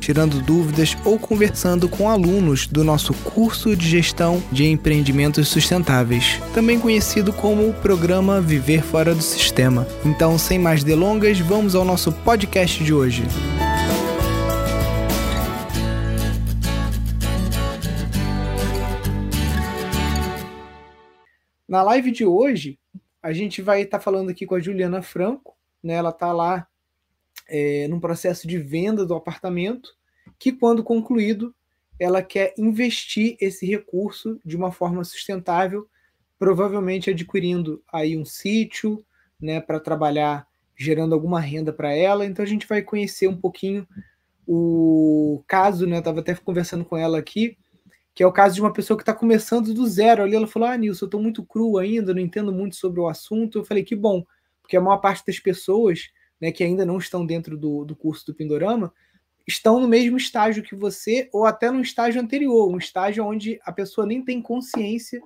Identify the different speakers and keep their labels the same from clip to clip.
Speaker 1: tirando dúvidas ou conversando com alunos do nosso curso de gestão de empreendimentos sustentáveis, também conhecido como o programa Viver Fora do Sistema. Então, sem mais delongas, vamos ao nosso podcast de hoje. Na live de hoje, a gente vai estar tá falando aqui com a Juliana Franco, né? Ela está lá é, num processo de venda do apartamento, que quando concluído, ela quer investir esse recurso de uma forma sustentável, provavelmente adquirindo aí um sítio, né, para trabalhar gerando alguma renda para ela. Então a gente vai conhecer um pouquinho o caso, né? Estava até conversando com ela aqui, que é o caso de uma pessoa que está começando do zero. Ali ela falou: Ah, Nilson, eu estou muito cru ainda, não entendo muito sobre o assunto. Eu falei: Que bom, porque a maior parte das pessoas né, que ainda não estão dentro do, do curso do Pindorama, estão no mesmo estágio que você, ou até no estágio anterior, um estágio onde a pessoa nem tem consciência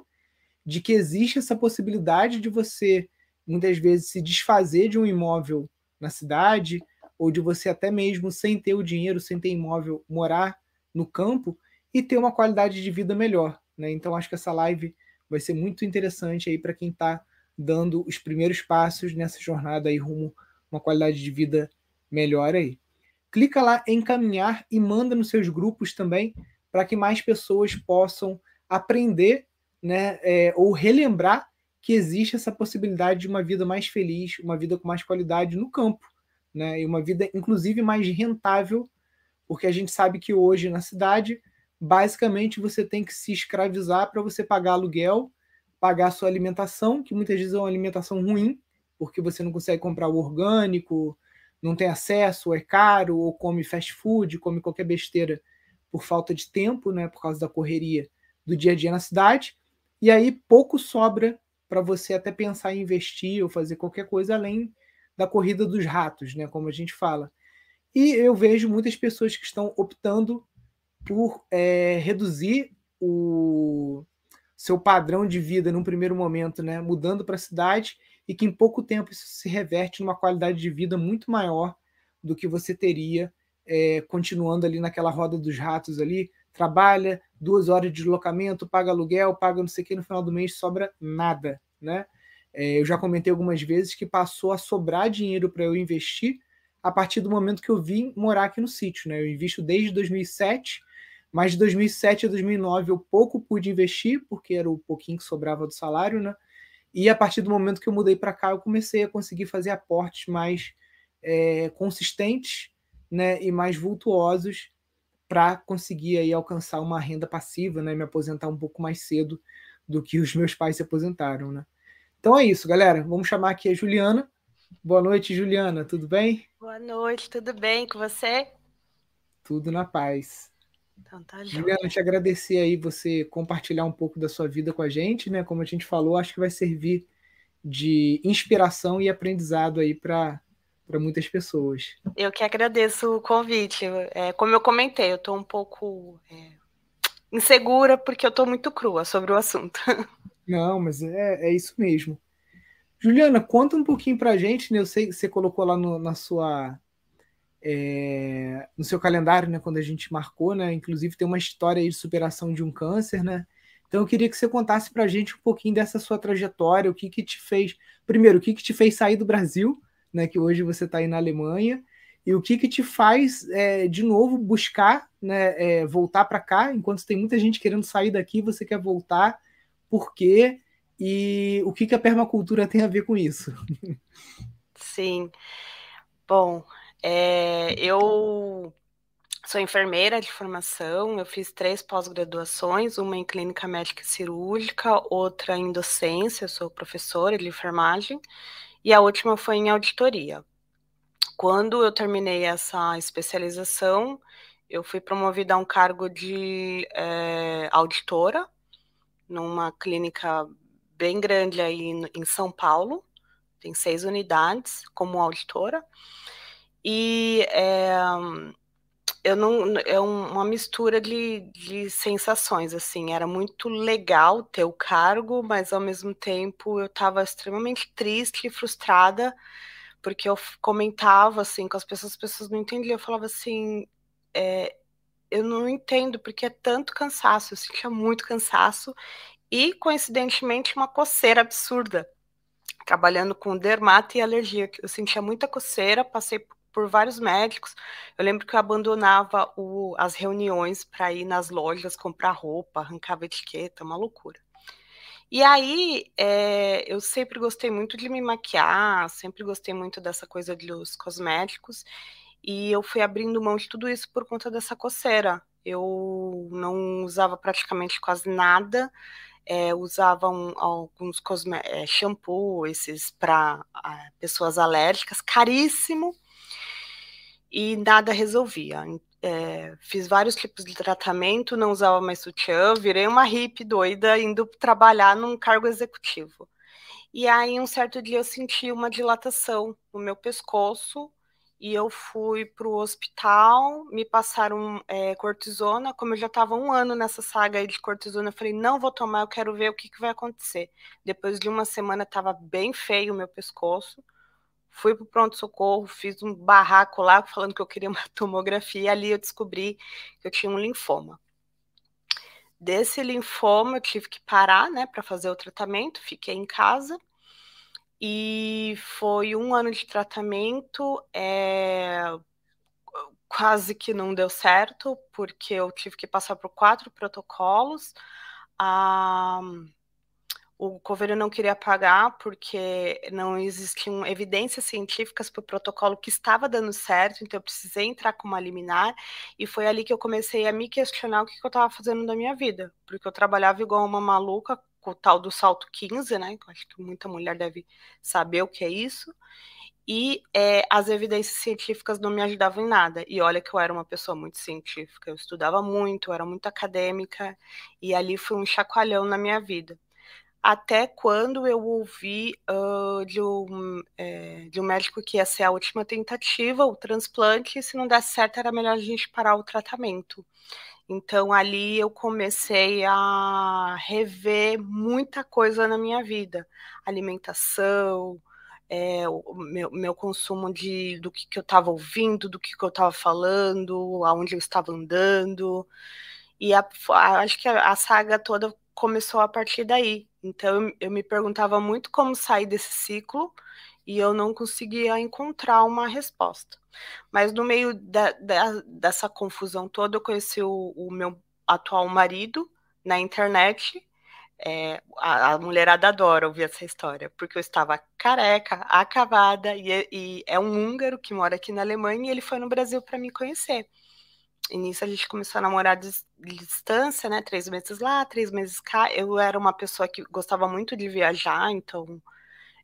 Speaker 1: de que existe essa possibilidade de você, muitas vezes, se desfazer de um imóvel na cidade, ou de você até mesmo, sem ter o dinheiro, sem ter imóvel, morar no campo e ter uma qualidade de vida melhor. Né? Então, acho que essa live vai ser muito interessante aí para quem está dando os primeiros passos nessa jornada aí rumo uma qualidade de vida melhor aí. Clica lá em encaminhar e manda nos seus grupos também para que mais pessoas possam aprender né, é, ou relembrar que existe essa possibilidade de uma vida mais feliz, uma vida com mais qualidade no campo, né, e uma vida inclusive mais rentável, porque a gente sabe que hoje na cidade, basicamente você tem que se escravizar para você pagar aluguel, pagar sua alimentação, que muitas vezes é uma alimentação ruim, porque você não consegue comprar o orgânico, não tem acesso, é caro, ou come fast food, come qualquer besteira por falta de tempo, né, por causa da correria do dia a dia na cidade. E aí pouco sobra para você até pensar em investir ou fazer qualquer coisa além da corrida dos ratos, né, como a gente fala. E eu vejo muitas pessoas que estão optando por é, reduzir o seu padrão de vida num primeiro momento, né, mudando para a cidade e que em pouco tempo isso se reverte numa qualidade de vida muito maior do que você teria é, continuando ali naquela roda dos ratos ali, trabalha duas horas de deslocamento, paga aluguel, paga não sei o que, no final do mês sobra nada, né? É, eu já comentei algumas vezes que passou a sobrar dinheiro para eu investir a partir do momento que eu vim morar aqui no sítio, né? Eu invisto desde 2007, mas de 2007 a 2009 eu pouco pude investir, porque era o pouquinho que sobrava do salário, né? E a partir do momento que eu mudei para cá, eu comecei a conseguir fazer aportes mais é, consistentes né, e mais vultuosos para conseguir aí alcançar uma renda passiva, né, me aposentar um pouco mais cedo do que os meus pais se aposentaram. Né? Então é isso, galera. Vamos chamar aqui a Juliana. Boa noite, Juliana. Tudo bem?
Speaker 2: Boa noite, tudo bem com você?
Speaker 1: Tudo na paz. Então tá Juliana, te agradecer aí você compartilhar um pouco da sua vida com a gente, né? Como a gente falou, acho que vai servir de inspiração e aprendizado aí para para muitas pessoas.
Speaker 2: Eu que agradeço o convite. É, como eu comentei, eu estou um pouco é, insegura porque eu estou muito crua sobre o assunto.
Speaker 1: Não, mas é, é isso mesmo. Juliana, conta um pouquinho para a gente, né? Eu sei que você colocou lá no, na sua é, no seu calendário, né, quando a gente marcou, né, inclusive tem uma história de superação de um câncer, né, então eu queria que você contasse para a gente um pouquinho dessa sua trajetória, o que que te fez, primeiro, o que que te fez sair do Brasil, né, que hoje você está aí na Alemanha, e o que que te faz, é, de novo, buscar, né, é, voltar para cá, enquanto tem muita gente querendo sair daqui, você quer voltar, por quê? E o que que a permacultura tem a ver com isso?
Speaker 2: Sim. Bom, é, eu sou enfermeira de formação, eu fiz três pós-graduações, uma em clínica médica e cirúrgica, outra em docência, sou professora de enfermagem, e a última foi em auditoria. Quando eu terminei essa especialização, eu fui promovida a um cargo de é, auditora numa clínica bem grande aí em São Paulo, tem seis unidades como auditora. E é, eu não é uma mistura de, de sensações assim. Era muito legal ter o cargo mas ao mesmo tempo eu estava extremamente triste e frustrada porque eu comentava assim com as pessoas as pessoas não entendiam. Eu falava assim é, eu não entendo porque é tanto cansaço. Eu sentia muito cansaço e coincidentemente uma coceira absurda. Trabalhando com dermato e alergia. Eu sentia muita coceira passei vários médicos. Eu lembro que eu abandonava o, as reuniões para ir nas lojas comprar roupa, arrancava etiqueta, uma loucura. E aí, é, eu sempre gostei muito de me maquiar, sempre gostei muito dessa coisa dos cosméticos, e eu fui abrindo mão de tudo isso por conta dessa coceira. Eu não usava praticamente quase nada, é, usava alguns cosme é, shampoo, esses para pessoas alérgicas, caríssimo, e nada resolvia. É, fiz vários tipos de tratamento, não usava mais sutiã, virei uma hippie doida indo trabalhar num cargo executivo. E aí, um certo dia, eu senti uma dilatação no meu pescoço e eu fui para o hospital, me passaram é, cortisona. Como eu já estava um ano nessa saga aí de cortisona, eu falei: não vou tomar, eu quero ver o que, que vai acontecer. Depois de uma semana, estava bem feio o meu pescoço fui para o pronto-socorro, fiz um barraco lá falando que eu queria uma tomografia, e ali eu descobri que eu tinha um linfoma. Desse linfoma, eu tive que parar, né, para fazer o tratamento, fiquei em casa, e foi um ano de tratamento, é, quase que não deu certo, porque eu tive que passar por quatro protocolos, ah, o governo não queria pagar porque não existiam evidências científicas para o protocolo que estava dando certo, então eu precisei entrar com uma liminar, e foi ali que eu comecei a me questionar o que, que eu estava fazendo da minha vida, porque eu trabalhava igual uma maluca com o tal do salto 15, né? Que eu acho que muita mulher deve saber o que é isso. E é, as evidências científicas não me ajudavam em nada. E olha que eu era uma pessoa muito científica, eu estudava muito, eu era muito acadêmica, e ali foi um chacoalhão na minha vida até quando eu ouvi uh, de, um, é, de um médico que ia ser a última tentativa, o transplante, e se não desse certo era melhor a gente parar o tratamento. Então ali eu comecei a rever muita coisa na minha vida, alimentação, é, o meu, meu, consumo de do que, que eu estava ouvindo, do que, que eu estava falando, aonde eu estava andando. E a, a, acho que a, a saga toda começou a partir daí. Então eu, me perguntava muito como sair desse ciclo e eu não conseguia encontrar uma resposta. Mas no meio da, da, dessa confusão toda, eu conheci o, o, meu atual marido na internet. É, a, a, mulherada adora ouvir essa história, porque eu estava careca, acabada, e, e é um húngaro que mora aqui na Alemanha e ele foi no Brasil para me conhecer. E nisso a gente começou a namorar de, distância, né? Três meses lá, três meses cá. Eu era uma pessoa que gostava muito de viajar, então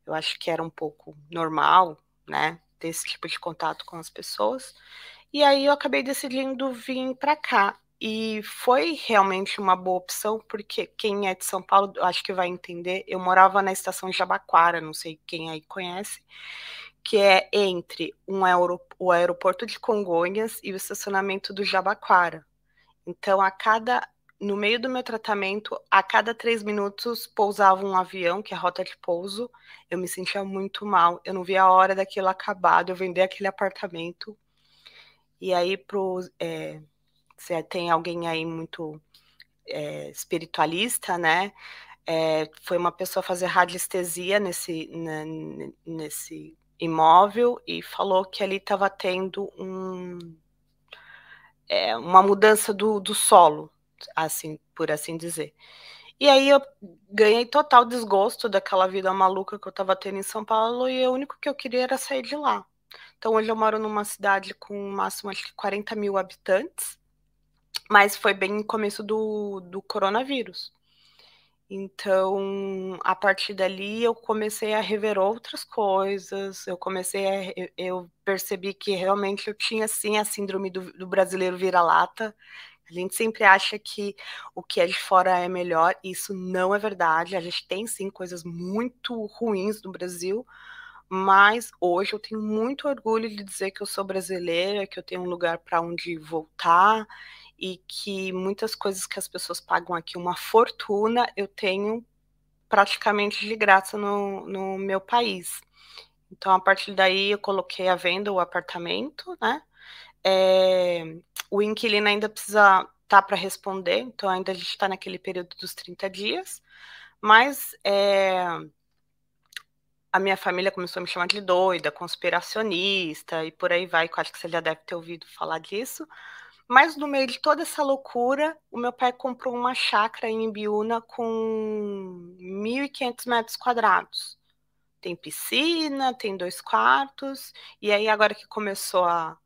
Speaker 2: eu acho que era um pouco normal, né? Ter esse tipo de contato com as pessoas. E aí eu acabei decidindo vir para cá. E foi realmente uma boa opção, porque quem é de São Paulo, acho que vai entender. Eu morava na estação Jabaquara, não sei quem aí conhece que é entre um o aeroporto de Congonhas e o estacionamento do Jabaquara. Então, a cada no meio do meu tratamento, a cada três minutos pousava um avião, que é a rota de pouso. Eu me sentia muito mal. Eu não via a hora daquilo acabado, eu vender aquele apartamento. E aí, pro, é, se tem alguém aí muito é, espiritualista, né? É, foi uma pessoa fazer radiestesia nesse, né, nesse imóvel e falou que ali estava tendo um, é, uma mudança do, do solo, assim, por assim dizer. E aí eu ganhei total desgosto daquela vida maluca que eu estava tendo em São Paulo e o único que eu queria era sair de lá. Então hoje eu moro numa cidade com um máximo acho que 40 mil habitantes, mas foi bem no começo do, do coronavírus. Então, a partir dali, eu comecei a rever outras coisas, eu comecei a. Eu percebi que realmente eu tinha, sim, a síndrome do, do brasileiro vira-lata. A gente sempre acha que o que é de fora é melhor, isso não é verdade. A gente tem, sim, coisas muito ruins no Brasil, mas hoje eu tenho muito orgulho de dizer que eu sou brasileira, que eu tenho um lugar para onde voltar e que muitas coisas que as pessoas pagam aqui uma fortuna, eu tenho praticamente de graça no, no meu país. Então, a partir daí, eu coloquei à venda o apartamento, né? É, o inquilino ainda precisa estar tá para responder, então ainda a gente está naquele período dos 30 dias, mas é, a minha família começou a me chamar de doida, conspiracionista e por aí vai, que eu acho que você já deve ter ouvido falar disso. Mas no meio de toda essa loucura, o meu pai comprou uma chácara em Ibiúna com 1.500 metros quadrados. Tem piscina, tem dois quartos, e aí agora que começou a,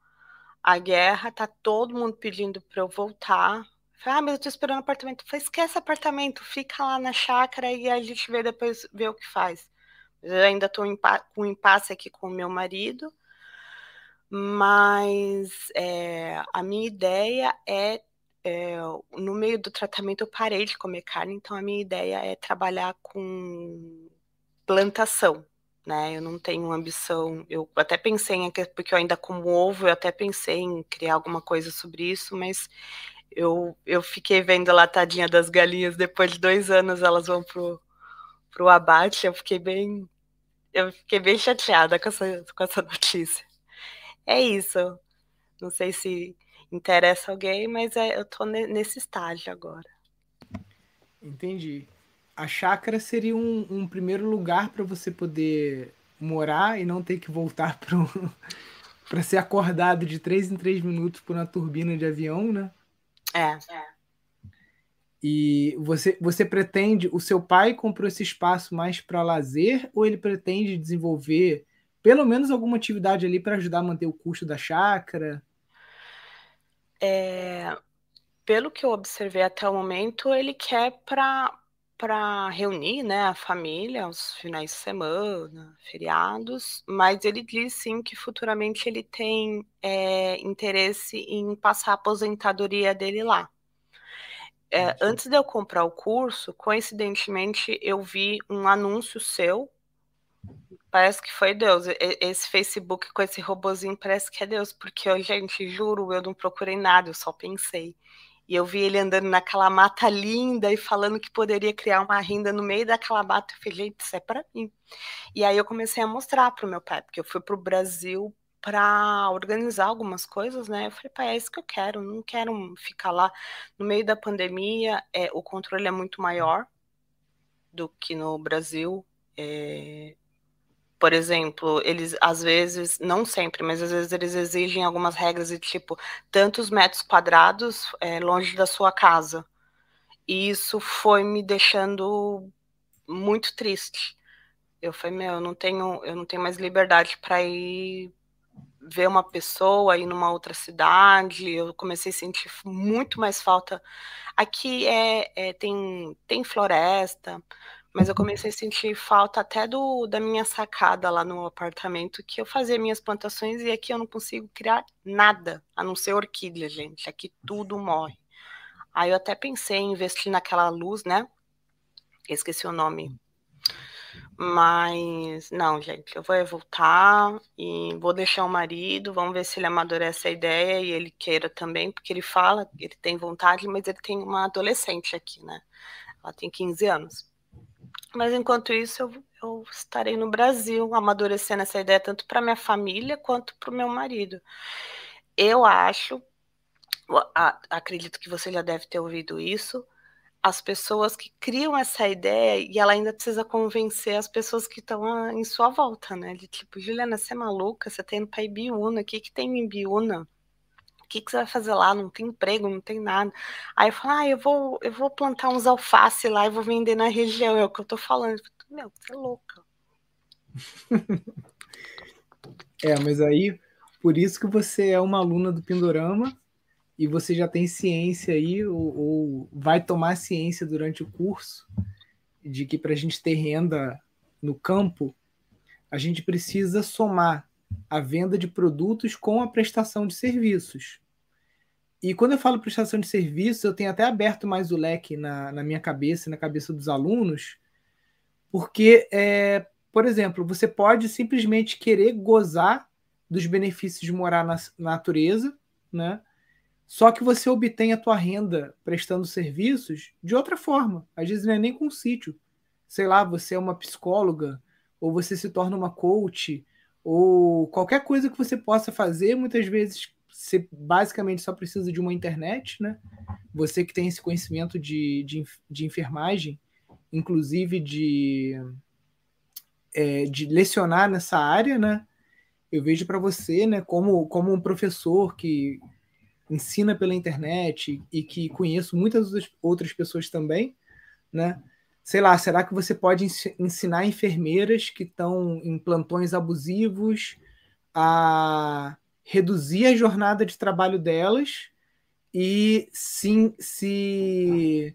Speaker 2: a guerra, tá todo mundo pedindo para eu voltar. Falei, ah, mas eu tô esperando apartamento. Falei, esquece apartamento, fica lá na chácara e a gente vê depois, vê o que faz. Eu ainda estou com um impasse aqui com o meu marido, mas é, a minha ideia é, é, no meio do tratamento eu parei de comer carne, então a minha ideia é trabalhar com plantação, né? Eu não tenho ambição, eu até pensei em, porque eu ainda como ovo, eu até pensei em criar alguma coisa sobre isso, mas eu, eu fiquei vendo a tadinha das galinhas, depois de dois anos elas vão pro, pro abate, eu fiquei bem eu fiquei bem chateada com essa, com essa notícia. É isso. Não sei se interessa alguém, mas é, eu tô nesse estágio agora.
Speaker 1: Entendi. A chácara seria um, um primeiro lugar para você poder morar e não ter que voltar para ser acordado de três em três minutos por uma turbina de avião, né?
Speaker 2: É. é.
Speaker 1: E você, você pretende, o seu pai comprou esse espaço mais para lazer ou ele pretende desenvolver pelo menos alguma atividade ali para ajudar a manter o custo da chácara?
Speaker 2: É, pelo que eu observei até o momento, ele quer para para reunir né, a família aos finais de semana, feriados, mas ele diz sim que futuramente ele tem é, interesse em passar a aposentadoria dele lá. É, antes de eu comprar o curso, coincidentemente, eu vi um anúncio seu. Parece que foi Deus. Esse Facebook com esse robozinho parece que é Deus, porque eu, gente, juro, eu não procurei nada, eu só pensei. E eu vi ele andando naquela mata linda e falando que poderia criar uma renda no meio daquela mata. Eu falei, gente, isso é para mim. E aí eu comecei a mostrar para o meu pai, porque eu fui para o Brasil para organizar algumas coisas, né? Eu falei, pai, é isso que eu quero, não quero ficar lá no meio da pandemia. É, o controle é muito maior do que no Brasil. É, por exemplo, eles às vezes, não sempre, mas às vezes eles exigem algumas regras de tipo tantos metros quadrados é, longe da sua casa. E isso foi me deixando muito triste. Eu falei, meu, eu não tenho, eu não tenho mais liberdade para ir ver uma pessoa aí numa outra cidade, eu comecei a sentir muito mais falta. Aqui é, é, tem, tem floresta, mas eu comecei a sentir falta até do da minha sacada lá no apartamento, que eu fazia minhas plantações e aqui eu não consigo criar nada, a não ser orquídea, gente. Aqui tudo morre. Aí eu até pensei em investir naquela luz, né? Esqueci o nome mas não, gente, eu vou voltar e vou deixar o marido, vamos ver se ele amadurece a ideia e ele queira também, porque ele fala, ele tem vontade, mas ele tem uma adolescente aqui, né? Ela tem 15 anos. Mas enquanto isso, eu, eu estarei no Brasil, amadurecendo essa ideia tanto para minha família quanto para o meu marido. Eu acho, acredito que você já deve ter ouvido isso, as pessoas que criam essa ideia e ela ainda precisa convencer as pessoas que estão ah, em sua volta, né? De tipo, Juliana, você é maluca? Você tá indo pra Ibiúna, o que que tem em Ibiúna? O que, que você vai fazer lá? Não tem emprego, não tem nada. Aí eu falo, ah, eu vou, eu vou plantar uns alface lá e vou vender na região, é o que eu tô falando. Meu, você é louca.
Speaker 1: é, mas aí, por isso que você é uma aluna do Pindorama e você já tem ciência aí, ou, ou vai tomar ciência durante o curso, de que para a gente ter renda no campo, a gente precisa somar a venda de produtos com a prestação de serviços. E quando eu falo prestação de serviços, eu tenho até aberto mais o leque na, na minha cabeça na cabeça dos alunos, porque é, por exemplo, você pode simplesmente querer gozar dos benefícios de morar na natureza, né? Só que você obtém a tua renda prestando serviços de outra forma. Às vezes não é nem com sítio. Sei lá, você é uma psicóloga, ou você se torna uma coach, ou qualquer coisa que você possa fazer, muitas vezes você basicamente só precisa de uma internet, né? Você que tem esse conhecimento de, de, de enfermagem, inclusive de, é, de lecionar nessa área, né? Eu vejo para você, né, como, como um professor que ensina pela internet e que conheço muitas outras pessoas também, né? Sei lá, será que você pode ensinar enfermeiras que estão em plantões abusivos a reduzir a jornada de trabalho delas e sim se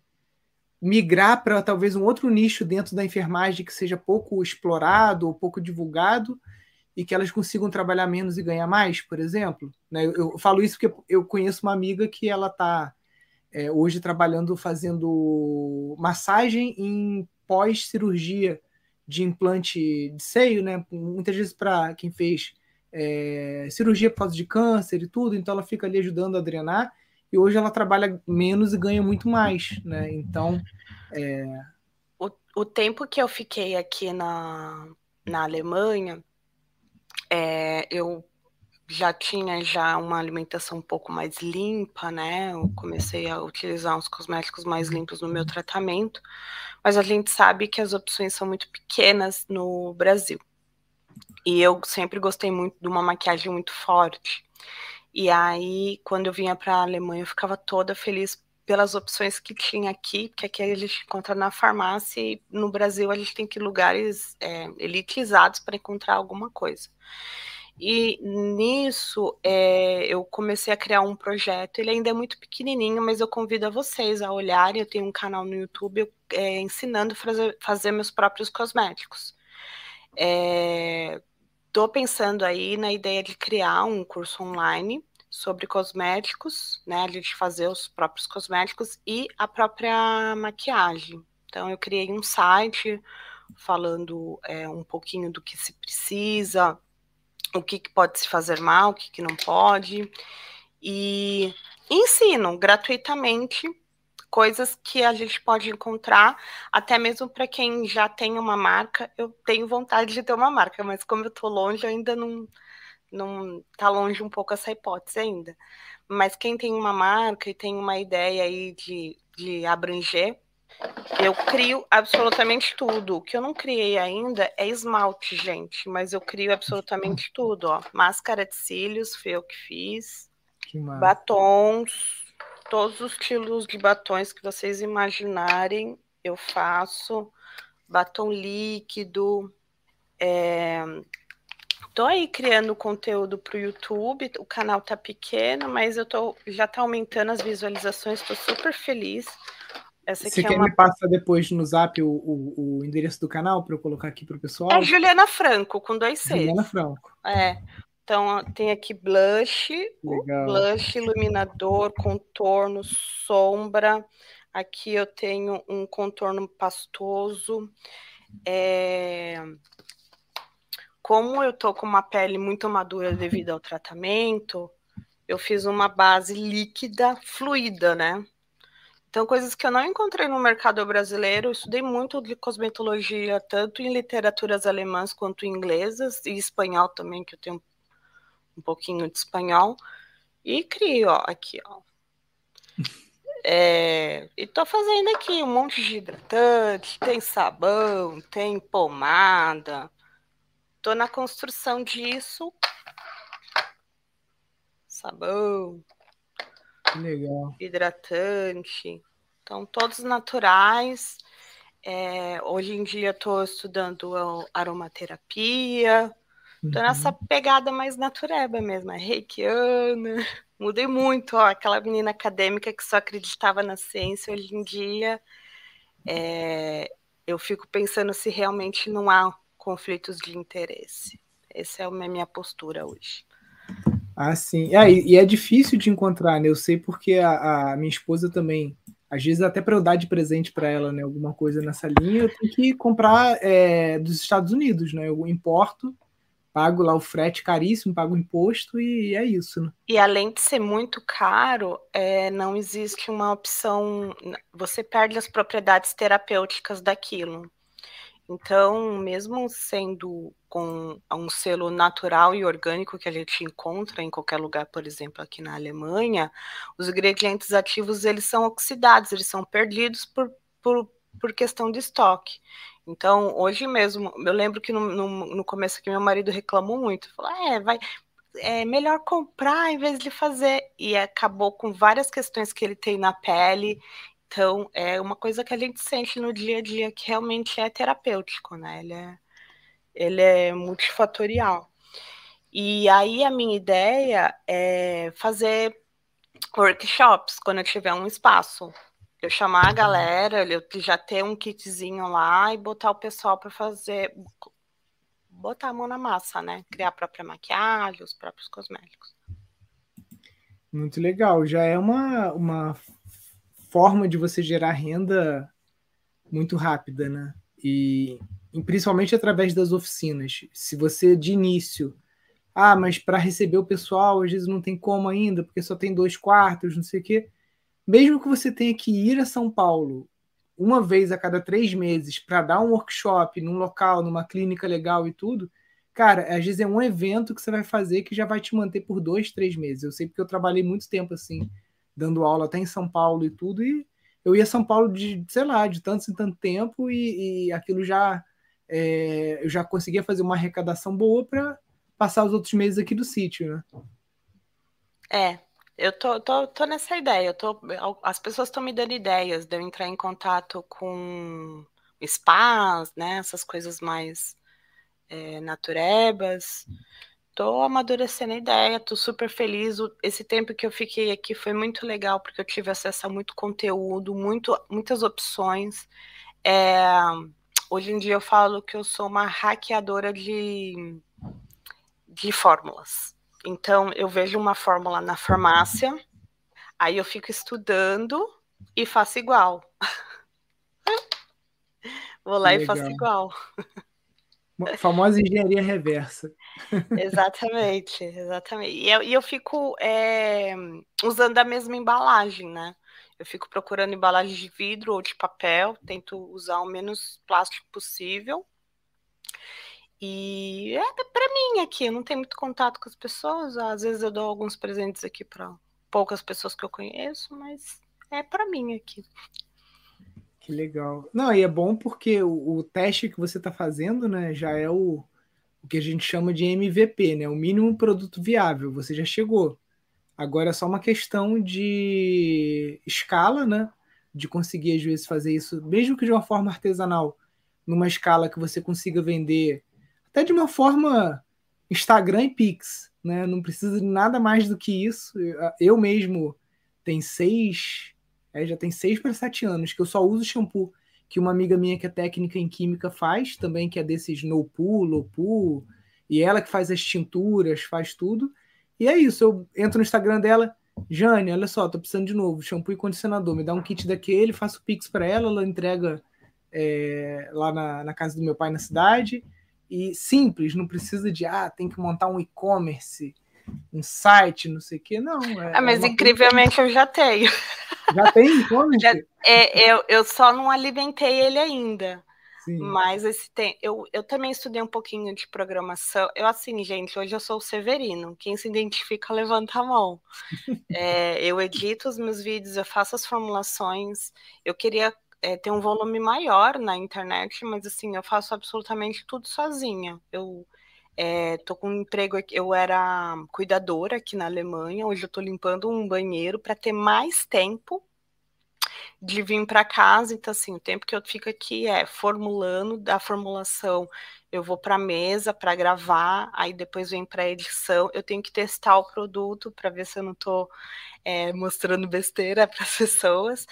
Speaker 1: migrar para talvez um outro nicho dentro da enfermagem que seja pouco explorado ou pouco divulgado e que elas consigam trabalhar menos e ganhar mais, por exemplo. Né? Eu, eu falo isso porque eu conheço uma amiga que ela está é, hoje trabalhando fazendo massagem em pós-cirurgia de implante de seio, né? Muitas vezes para quem fez é, cirurgia por causa de câncer e tudo, então ela fica ali ajudando a drenar e hoje ela trabalha menos e ganha muito mais, né? Então, é...
Speaker 2: o, o tempo que eu fiquei aqui na, na Alemanha, é, eu já tinha já uma alimentação um pouco mais limpa, né? Eu comecei a utilizar uns cosméticos mais limpos no meu tratamento, mas a gente sabe que as opções são muito pequenas no Brasil. E eu sempre gostei muito de uma maquiagem muito forte. E aí, quando eu vinha para a Alemanha, eu ficava toda feliz pelas opções que tinha aqui, porque aqui a gente encontra na farmácia e no Brasil a gente tem que ir lugares é, elitizados para encontrar alguma coisa. E nisso é, eu comecei a criar um projeto. Ele ainda é muito pequenininho, mas eu convido a vocês a olharem. Eu tenho um canal no YouTube é, ensinando a fazer, fazer meus próprios cosméticos. Estou é, pensando aí na ideia de criar um curso online sobre cosméticos, né? De fazer os próprios cosméticos e a própria maquiagem. Então, eu criei um site falando é, um pouquinho do que se precisa, o que, que pode se fazer mal, o que, que não pode, e ensino gratuitamente coisas que a gente pode encontrar, até mesmo para quem já tem uma marca. Eu tenho vontade de ter uma marca, mas como eu estou longe, ainda não não está longe um pouco essa hipótese ainda. Mas quem tem uma marca e tem uma ideia aí de, de abranger, eu crio absolutamente tudo. O que eu não criei ainda é esmalte, gente, mas eu crio absolutamente tudo, ó. Máscara de cílios, foi eu que fiz. Que batons, todos os estilos de batons que vocês imaginarem, eu faço. Batom líquido. É... Tô aí criando conteúdo para o YouTube. O canal tá pequeno, mas eu tô já tá aumentando as visualizações. Estou super feliz.
Speaker 1: Essa Você é quer uma... me passar depois no zap o, o, o endereço do canal para eu colocar aqui para o pessoal?
Speaker 2: É Juliana Franco, com dois Cs.
Speaker 1: Juliana Franco.
Speaker 2: É. Então, tem aqui blush, Legal. blush, iluminador, contorno, sombra. Aqui eu tenho um contorno pastoso. É... Como eu tô com uma pele muito madura devido ao tratamento, eu fiz uma base líquida, fluida, né? Então, coisas que eu não encontrei no mercado brasileiro, eu estudei muito de cosmetologia, tanto em literaturas alemãs quanto inglesas, e espanhol também, que eu tenho um pouquinho de espanhol, e crio, ó, aqui, ó. É, e tô fazendo aqui um monte de hidratante, tem sabão, tem pomada. Tô na construção disso. Sabão,
Speaker 1: Legal.
Speaker 2: hidratante. Então, todos naturais. É, hoje em dia estou estudando aromaterapia. Estou uhum. nessa pegada mais natureba mesmo, é reikiana. Mudei muito, ó, aquela menina acadêmica que só acreditava na ciência, hoje em dia é, eu fico pensando se realmente não há conflitos de interesse. Essa é a minha postura hoje.
Speaker 1: Ah, sim. Ah, e, e, é difícil de encontrar, né? Eu sei porque a, a, minha esposa também às vezes até para eu dar de presente para ela, né, alguma coisa nessa linha, eu tenho que comprar é, dos Estados Unidos, né? Eu importo, pago lá o frete caríssimo, pago imposto e é isso. Né?
Speaker 2: E além de ser muito caro, é, não existe uma opção. Você perde as propriedades terapêuticas daquilo. Então, mesmo sendo com um selo natural e orgânico que a gente encontra em qualquer lugar, por exemplo, aqui na Alemanha, os ingredientes ativos eles são oxidados, eles são perdidos por, por, por questão de estoque. Então, hoje mesmo, eu lembro que no, no, no começo que meu marido reclamou muito, falou, é, vai, é melhor comprar em vez de fazer. E acabou com várias questões que ele tem na pele então, é uma coisa que a gente sente no dia a dia que realmente é terapêutico, né? Ele é, ele é multifatorial. E aí a minha ideia é fazer workshops quando eu tiver um espaço. Eu chamar a galera, eu já ter um kitzinho lá e botar o pessoal para fazer botar a mão na massa, né? Criar a própria maquiagem, os próprios cosméticos.
Speaker 1: Muito legal. Já é uma, uma forma de você gerar renda muito rápida, né? E, e principalmente através das oficinas. Se você de início, ah, mas para receber o pessoal às vezes não tem como ainda, porque só tem dois quartos, não sei o quê. Mesmo que você tenha que ir a São Paulo uma vez a cada três meses para dar um workshop num local, numa clínica legal e tudo, cara, às vezes é um evento que você vai fazer que já vai te manter por dois, três meses. Eu sei porque eu trabalhei muito tempo assim dando aula até em São Paulo e tudo, e eu ia a São Paulo de, sei lá, de tanto em tanto tempo, e, e aquilo já é, eu já conseguia fazer uma arrecadação boa para passar os outros meses aqui do sítio, né?
Speaker 2: É, eu tô, tô, tô nessa ideia, eu tô, as pessoas estão me dando ideias de eu entrar em contato com spas, né, essas coisas mais é, naturebas, tô amadurecendo a ideia, tô super feliz. Esse tempo que eu fiquei aqui foi muito legal, porque eu tive acesso a muito conteúdo, muito, muitas opções. É, hoje em dia eu falo que eu sou uma hackeadora de, de fórmulas. Então, eu vejo uma fórmula na farmácia, aí eu fico estudando e faço igual. Vou lá Legal. e faço igual.
Speaker 1: Famosa engenharia reversa.
Speaker 2: exatamente, exatamente. E eu, e eu fico é, usando a mesma embalagem, né? Eu fico procurando embalagem de vidro ou de papel, tento usar o menos plástico possível. E é para mim aqui, eu não tenho muito contato com as pessoas, às vezes eu dou alguns presentes aqui para poucas pessoas que eu conheço, mas é para mim aqui.
Speaker 1: Que legal. Não, e é bom porque o, o teste que você está fazendo, né, já é o, o que a gente chama de MVP, né, o mínimo produto viável. Você já chegou. Agora é só uma questão de escala, né, de conseguir às vezes fazer isso, mesmo que de uma forma artesanal, numa escala que você consiga vender, até de uma forma Instagram e Pix, né? Não precisa de nada mais do que isso. Eu mesmo tenho seis é, já tem seis para sete anos que eu só uso shampoo que uma amiga minha que é técnica em química faz, também que é desses no pool, low pool, e ela que faz as tinturas, faz tudo. E é isso, eu entro no Instagram dela, Jane, olha só, tô precisando de novo, shampoo e condicionador, me dá um kit daquele, faço pix para ela, ela entrega é, lá na, na, casa do meu pai na cidade. E simples, não precisa de, ah, tem que montar um e-commerce, um site, não sei o quê, não.
Speaker 2: É, ah, mas é incrivelmente coisa... eu já tenho.
Speaker 1: Já tem e-commerce?
Speaker 2: É, eu, eu só não alimentei ele ainda. Sim. Mas esse tem, eu, eu também estudei um pouquinho de programação. Eu, assim, gente, hoje eu sou o Severino. Quem se identifica, levanta a mão. é, eu edito os meus vídeos, eu faço as formulações. Eu queria é, ter um volume maior na internet, mas assim, eu faço absolutamente tudo sozinha. Eu é, tô com um emprego aqui, eu era cuidadora aqui na Alemanha, hoje eu tô limpando um banheiro para ter mais tempo de vir para casa. Então, assim, o tempo que eu fico aqui é formulando, da formulação eu vou para a mesa para gravar, aí depois vem para a edição. Eu tenho que testar o produto para ver se eu não estou é, mostrando besteira para as pessoas.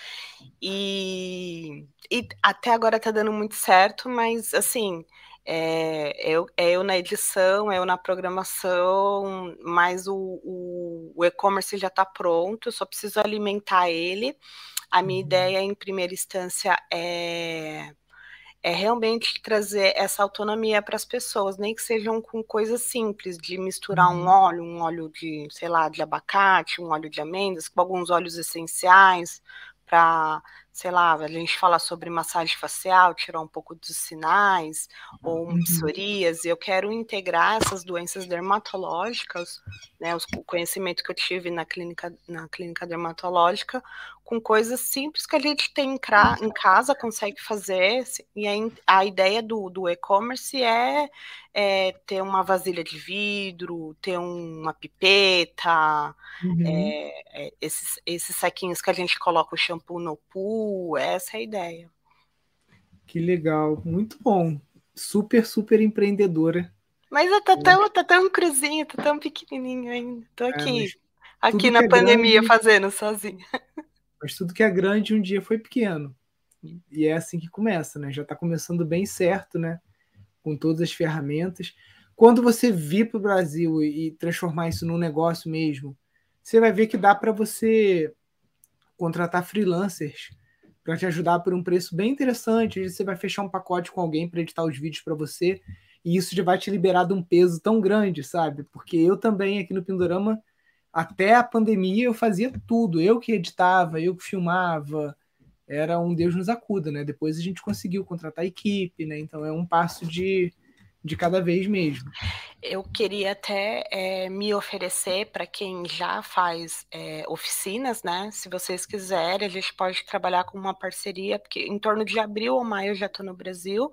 Speaker 2: E, e até agora está dando muito certo, mas assim é, eu, é eu na edição, é eu na programação, mas o, o, o e-commerce já está pronto, eu só preciso alimentar ele. A minha uhum. ideia, em primeira instância, é é realmente trazer essa autonomia para as pessoas, nem que sejam com coisas simples, de misturar um uhum. óleo, um óleo de, sei lá, de abacate, um óleo de amêndoas, com alguns óleos essenciais, para sei lá, a gente fala sobre massagem facial, tirar um pouco dos sinais, ou uhum. psoríase, eu quero integrar essas doenças dermatológicas, né, o conhecimento que eu tive na clínica, na clínica dermatológica, com coisas simples que a gente tem em, em casa, consegue fazer, e a, a ideia do, do e-commerce é, é, ter uma vasilha de vidro, ter uma pipeta, uhum. é, esses, esses saquinhos que a gente coloca o shampoo no pool, essa é a ideia.
Speaker 1: Que legal, muito bom. Super, super empreendedora.
Speaker 2: Mas tá tão, tá tão cruzinho, tá tão pequenininho ainda. Tô é, aqui, é, aqui na é pandemia grande, fazendo sozinha.
Speaker 1: Mas tudo que é grande um dia foi pequeno. E é assim que começa, né? Já está começando bem certo, né? Com todas as ferramentas. Quando você vir para o Brasil e transformar isso num negócio mesmo, você vai ver que dá para você contratar freelancers para te ajudar por um preço bem interessante. Você vai fechar um pacote com alguém para editar os vídeos para você e isso já vai te liberar de um peso tão grande, sabe? Porque eu também aqui no Pindorama, até a pandemia, eu fazia tudo. Eu que editava, eu que filmava. Era um Deus nos acuda, né? Depois a gente conseguiu contratar a equipe, né? Então é um passo de, de cada vez mesmo.
Speaker 2: Eu queria até é, me oferecer para quem já faz é, oficinas, né? Se vocês quiserem, a gente pode trabalhar com uma parceria, porque em torno de abril ou maio eu já estou no Brasil,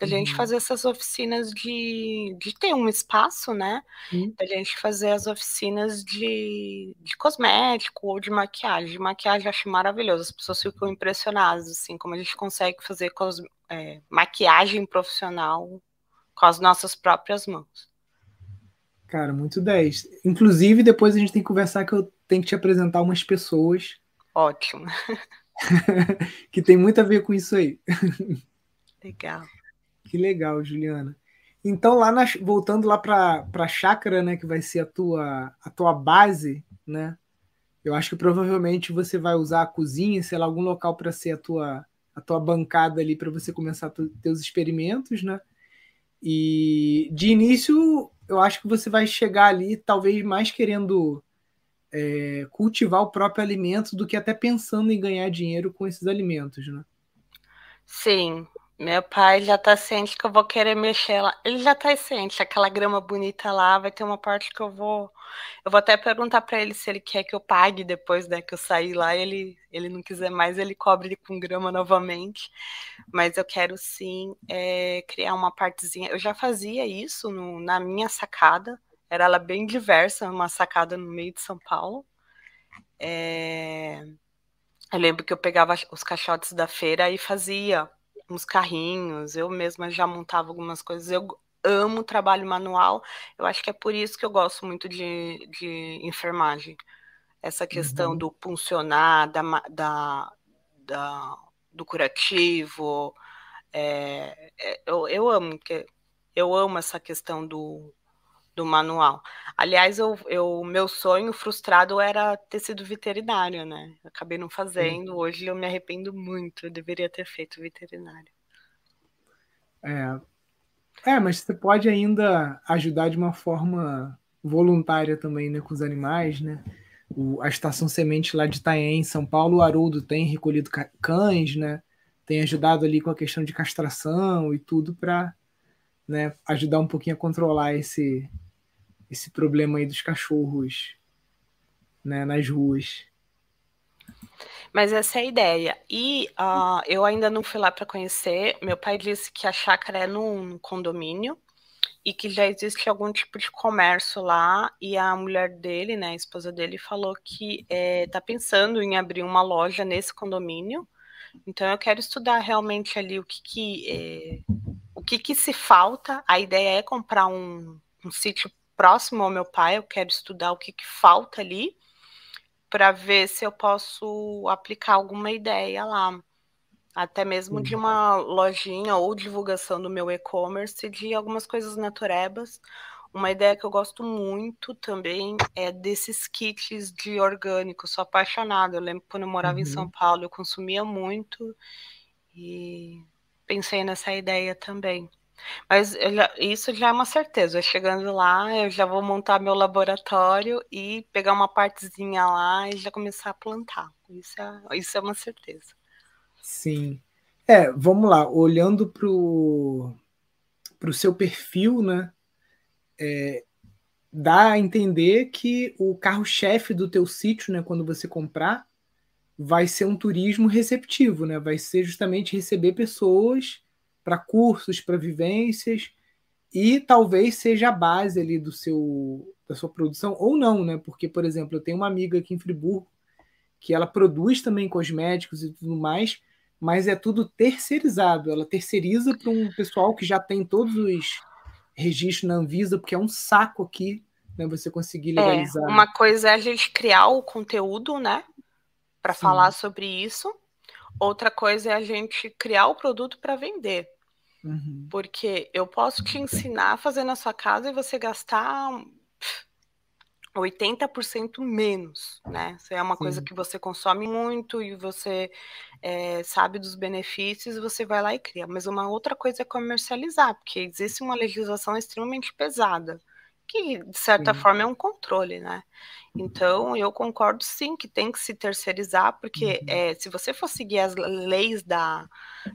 Speaker 2: da uhum. gente fazer essas oficinas de, de ter um espaço, né? Uhum. Da gente fazer as oficinas de, de cosmético ou de maquiagem. De maquiagem eu acho maravilhoso, as pessoas ficam impressionadas, assim, como a gente consegue fazer cos, é, maquiagem profissional com as nossas próprias mãos.
Speaker 1: Cara, muito 10. Inclusive, depois a gente tem que conversar que eu tenho que te apresentar umas pessoas.
Speaker 2: Ótimo.
Speaker 1: que tem muito a ver com isso aí.
Speaker 2: Legal.
Speaker 1: Que legal, Juliana. Então, lá na, voltando lá para a chácara, né, que vai ser a tua, a tua base, né? Eu acho que provavelmente você vai usar a cozinha, sei lá, algum local para ser a tua, a tua bancada ali para você começar os experimentos, né? E de início, eu acho que você vai chegar ali, talvez mais querendo é, cultivar o próprio alimento do que até pensando em ganhar dinheiro com esses alimentos, né?
Speaker 2: Sim, meu pai já tá ciente que eu vou querer mexer lá. Ele já tá ciente, aquela grama bonita lá, vai ter uma parte que eu vou. Eu vou até perguntar para ele se ele quer que eu pague depois, né, que eu sair lá. Ele, ele não quiser mais, ele cobre com grama novamente. Mas eu quero sim é, criar uma partezinha. Eu já fazia isso no, na minha sacada. Era ela bem diversa, uma sacada no meio de São Paulo. É... Eu lembro que eu pegava os caixotes da feira e fazia uns carrinhos, eu mesma já montava algumas coisas. Eu amo trabalho manual, eu acho que é por isso que eu gosto muito de, de enfermagem. Essa questão uhum. do funcionar, da, da, da do curativo. É, é, eu, eu amo, que eu amo essa questão do, do manual. Aliás, eu, eu, meu sonho frustrado era ter sido veterinário, né? Eu acabei não fazendo. Hoje eu me arrependo muito. Eu deveria ter feito veterinário.
Speaker 1: É. É, mas você pode ainda ajudar de uma forma voluntária também, né, com os animais, né? O, a estação semente lá de Itaém, em São Paulo, o Haroldo tem recolhido cães, né? Tem ajudado ali com a questão de castração e tudo para né, ajudar um pouquinho a controlar esse esse problema aí dos cachorros né, nas ruas.
Speaker 2: Mas essa é a ideia. E uh, eu ainda não fui lá para conhecer. Meu pai disse que a chácara é num condomínio e que já existe algum tipo de comércio lá. E a mulher dele, né, a esposa dele, falou que está é, pensando em abrir uma loja nesse condomínio. Então eu quero estudar realmente ali o que, que é, que, que se falta. A ideia é comprar um, um sítio próximo ao meu pai, eu quero estudar o que, que falta ali para ver se eu posso aplicar alguma ideia lá. Até mesmo uhum. de uma lojinha ou divulgação do meu e-commerce de algumas coisas naturebas Uma ideia que eu gosto muito também é desses kits de orgânico. Sou apaixonada. Eu lembro quando eu morava uhum. em São Paulo, eu consumia muito e pensei nessa ideia também. Mas já, isso já é uma certeza. Chegando lá, eu já vou montar meu laboratório e pegar uma partezinha lá e já começar a plantar. Isso é, isso é uma certeza.
Speaker 1: Sim. É, vamos lá. Olhando para o seu perfil, né? É, dá a entender que o carro-chefe do teu sítio, né, quando você comprar, vai ser um turismo receptivo, né? Vai ser justamente receber pessoas para cursos, para vivências e talvez seja a base ali do seu da sua produção ou não, né? Porque, por exemplo, eu tenho uma amiga aqui em Friburgo que ela produz também cosméticos e tudo mais, mas é tudo terceirizado. Ela terceiriza para um pessoal que já tem todos os registros na Anvisa, porque é um saco aqui, né? Você conseguir é, legalizar.
Speaker 2: É, uma coisa é a gente criar o conteúdo, né? Para falar sobre isso. Outra coisa é a gente criar o produto para vender. Uhum. Porque eu posso te ensinar a fazer na sua casa e você gastar 80% menos, né? Isso é uma Sim. coisa que você consome muito e você é, sabe dos benefícios você vai lá e cria. Mas uma outra coisa é comercializar, porque existe uma legislação extremamente pesada, que de certa Sim. forma é um controle, né? Então, eu concordo sim que tem que se terceirizar, porque uhum. é, se você for seguir as leis da,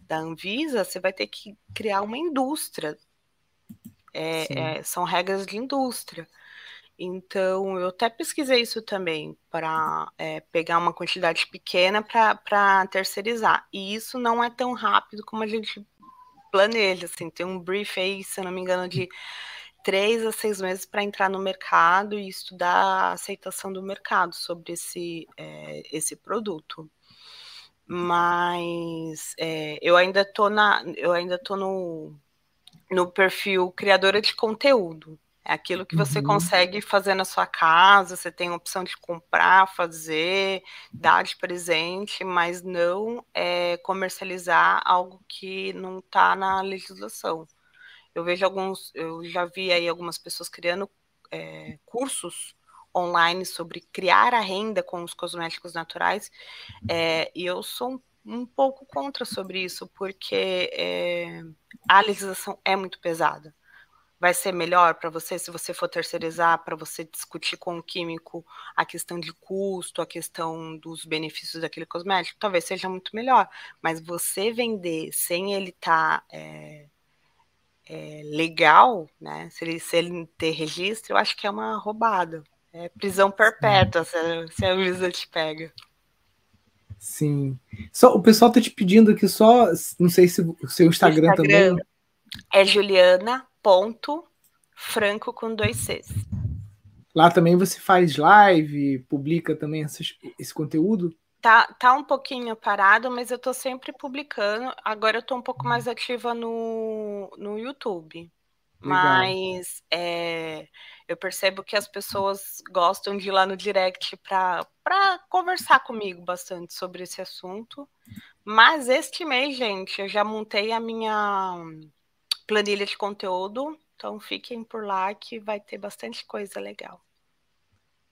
Speaker 2: da Anvisa, você vai ter que criar uma indústria. É, é, são regras de indústria. Então, eu até pesquisei isso também, para é, pegar uma quantidade pequena para terceirizar. E isso não é tão rápido como a gente planeja. Assim, tem um brief aí, se eu não me engano, de três a seis meses para entrar no mercado e estudar a aceitação do mercado sobre esse, é, esse produto. Mas é, eu ainda estou na, eu ainda tô no, no perfil criadora de conteúdo. É aquilo que você uhum. consegue fazer na sua casa, você tem a opção de comprar, fazer, dar de presente, mas não é, comercializar algo que não está na legislação. Eu vejo alguns, eu já vi aí algumas pessoas criando é, cursos online sobre criar a renda com os cosméticos naturais, é, e eu sou um, um, pouco contra sobre isso, porque é, a legislação é muito pesada. Vai ser melhor para você se você for terceirizar, para você discutir com o químico a questão de custo, a questão dos benefícios daquele cosmético? Talvez seja muito melhor, mas você vender sem ele estar. Tá, é, legal, né? Se ele, se ele ter registro, eu acho que é uma roubada. É prisão perpétua se, se a te pega.
Speaker 1: Sim. Só, o pessoal tá te pedindo aqui só, não sei se o seu Instagram, Instagram também.
Speaker 2: É juliana.franco com dois Cs.
Speaker 1: Lá também você faz live, publica também essas, esse conteúdo?
Speaker 2: Tá, tá um pouquinho parado, mas eu tô sempre publicando. Agora eu tô um pouco uhum. mais ativa no, no YouTube. Legal. Mas é, eu percebo que as pessoas gostam de ir lá no direct para conversar comigo bastante sobre esse assunto. Mas este mês, gente, eu já montei a minha planilha de conteúdo. Então fiquem por lá que vai ter bastante coisa legal.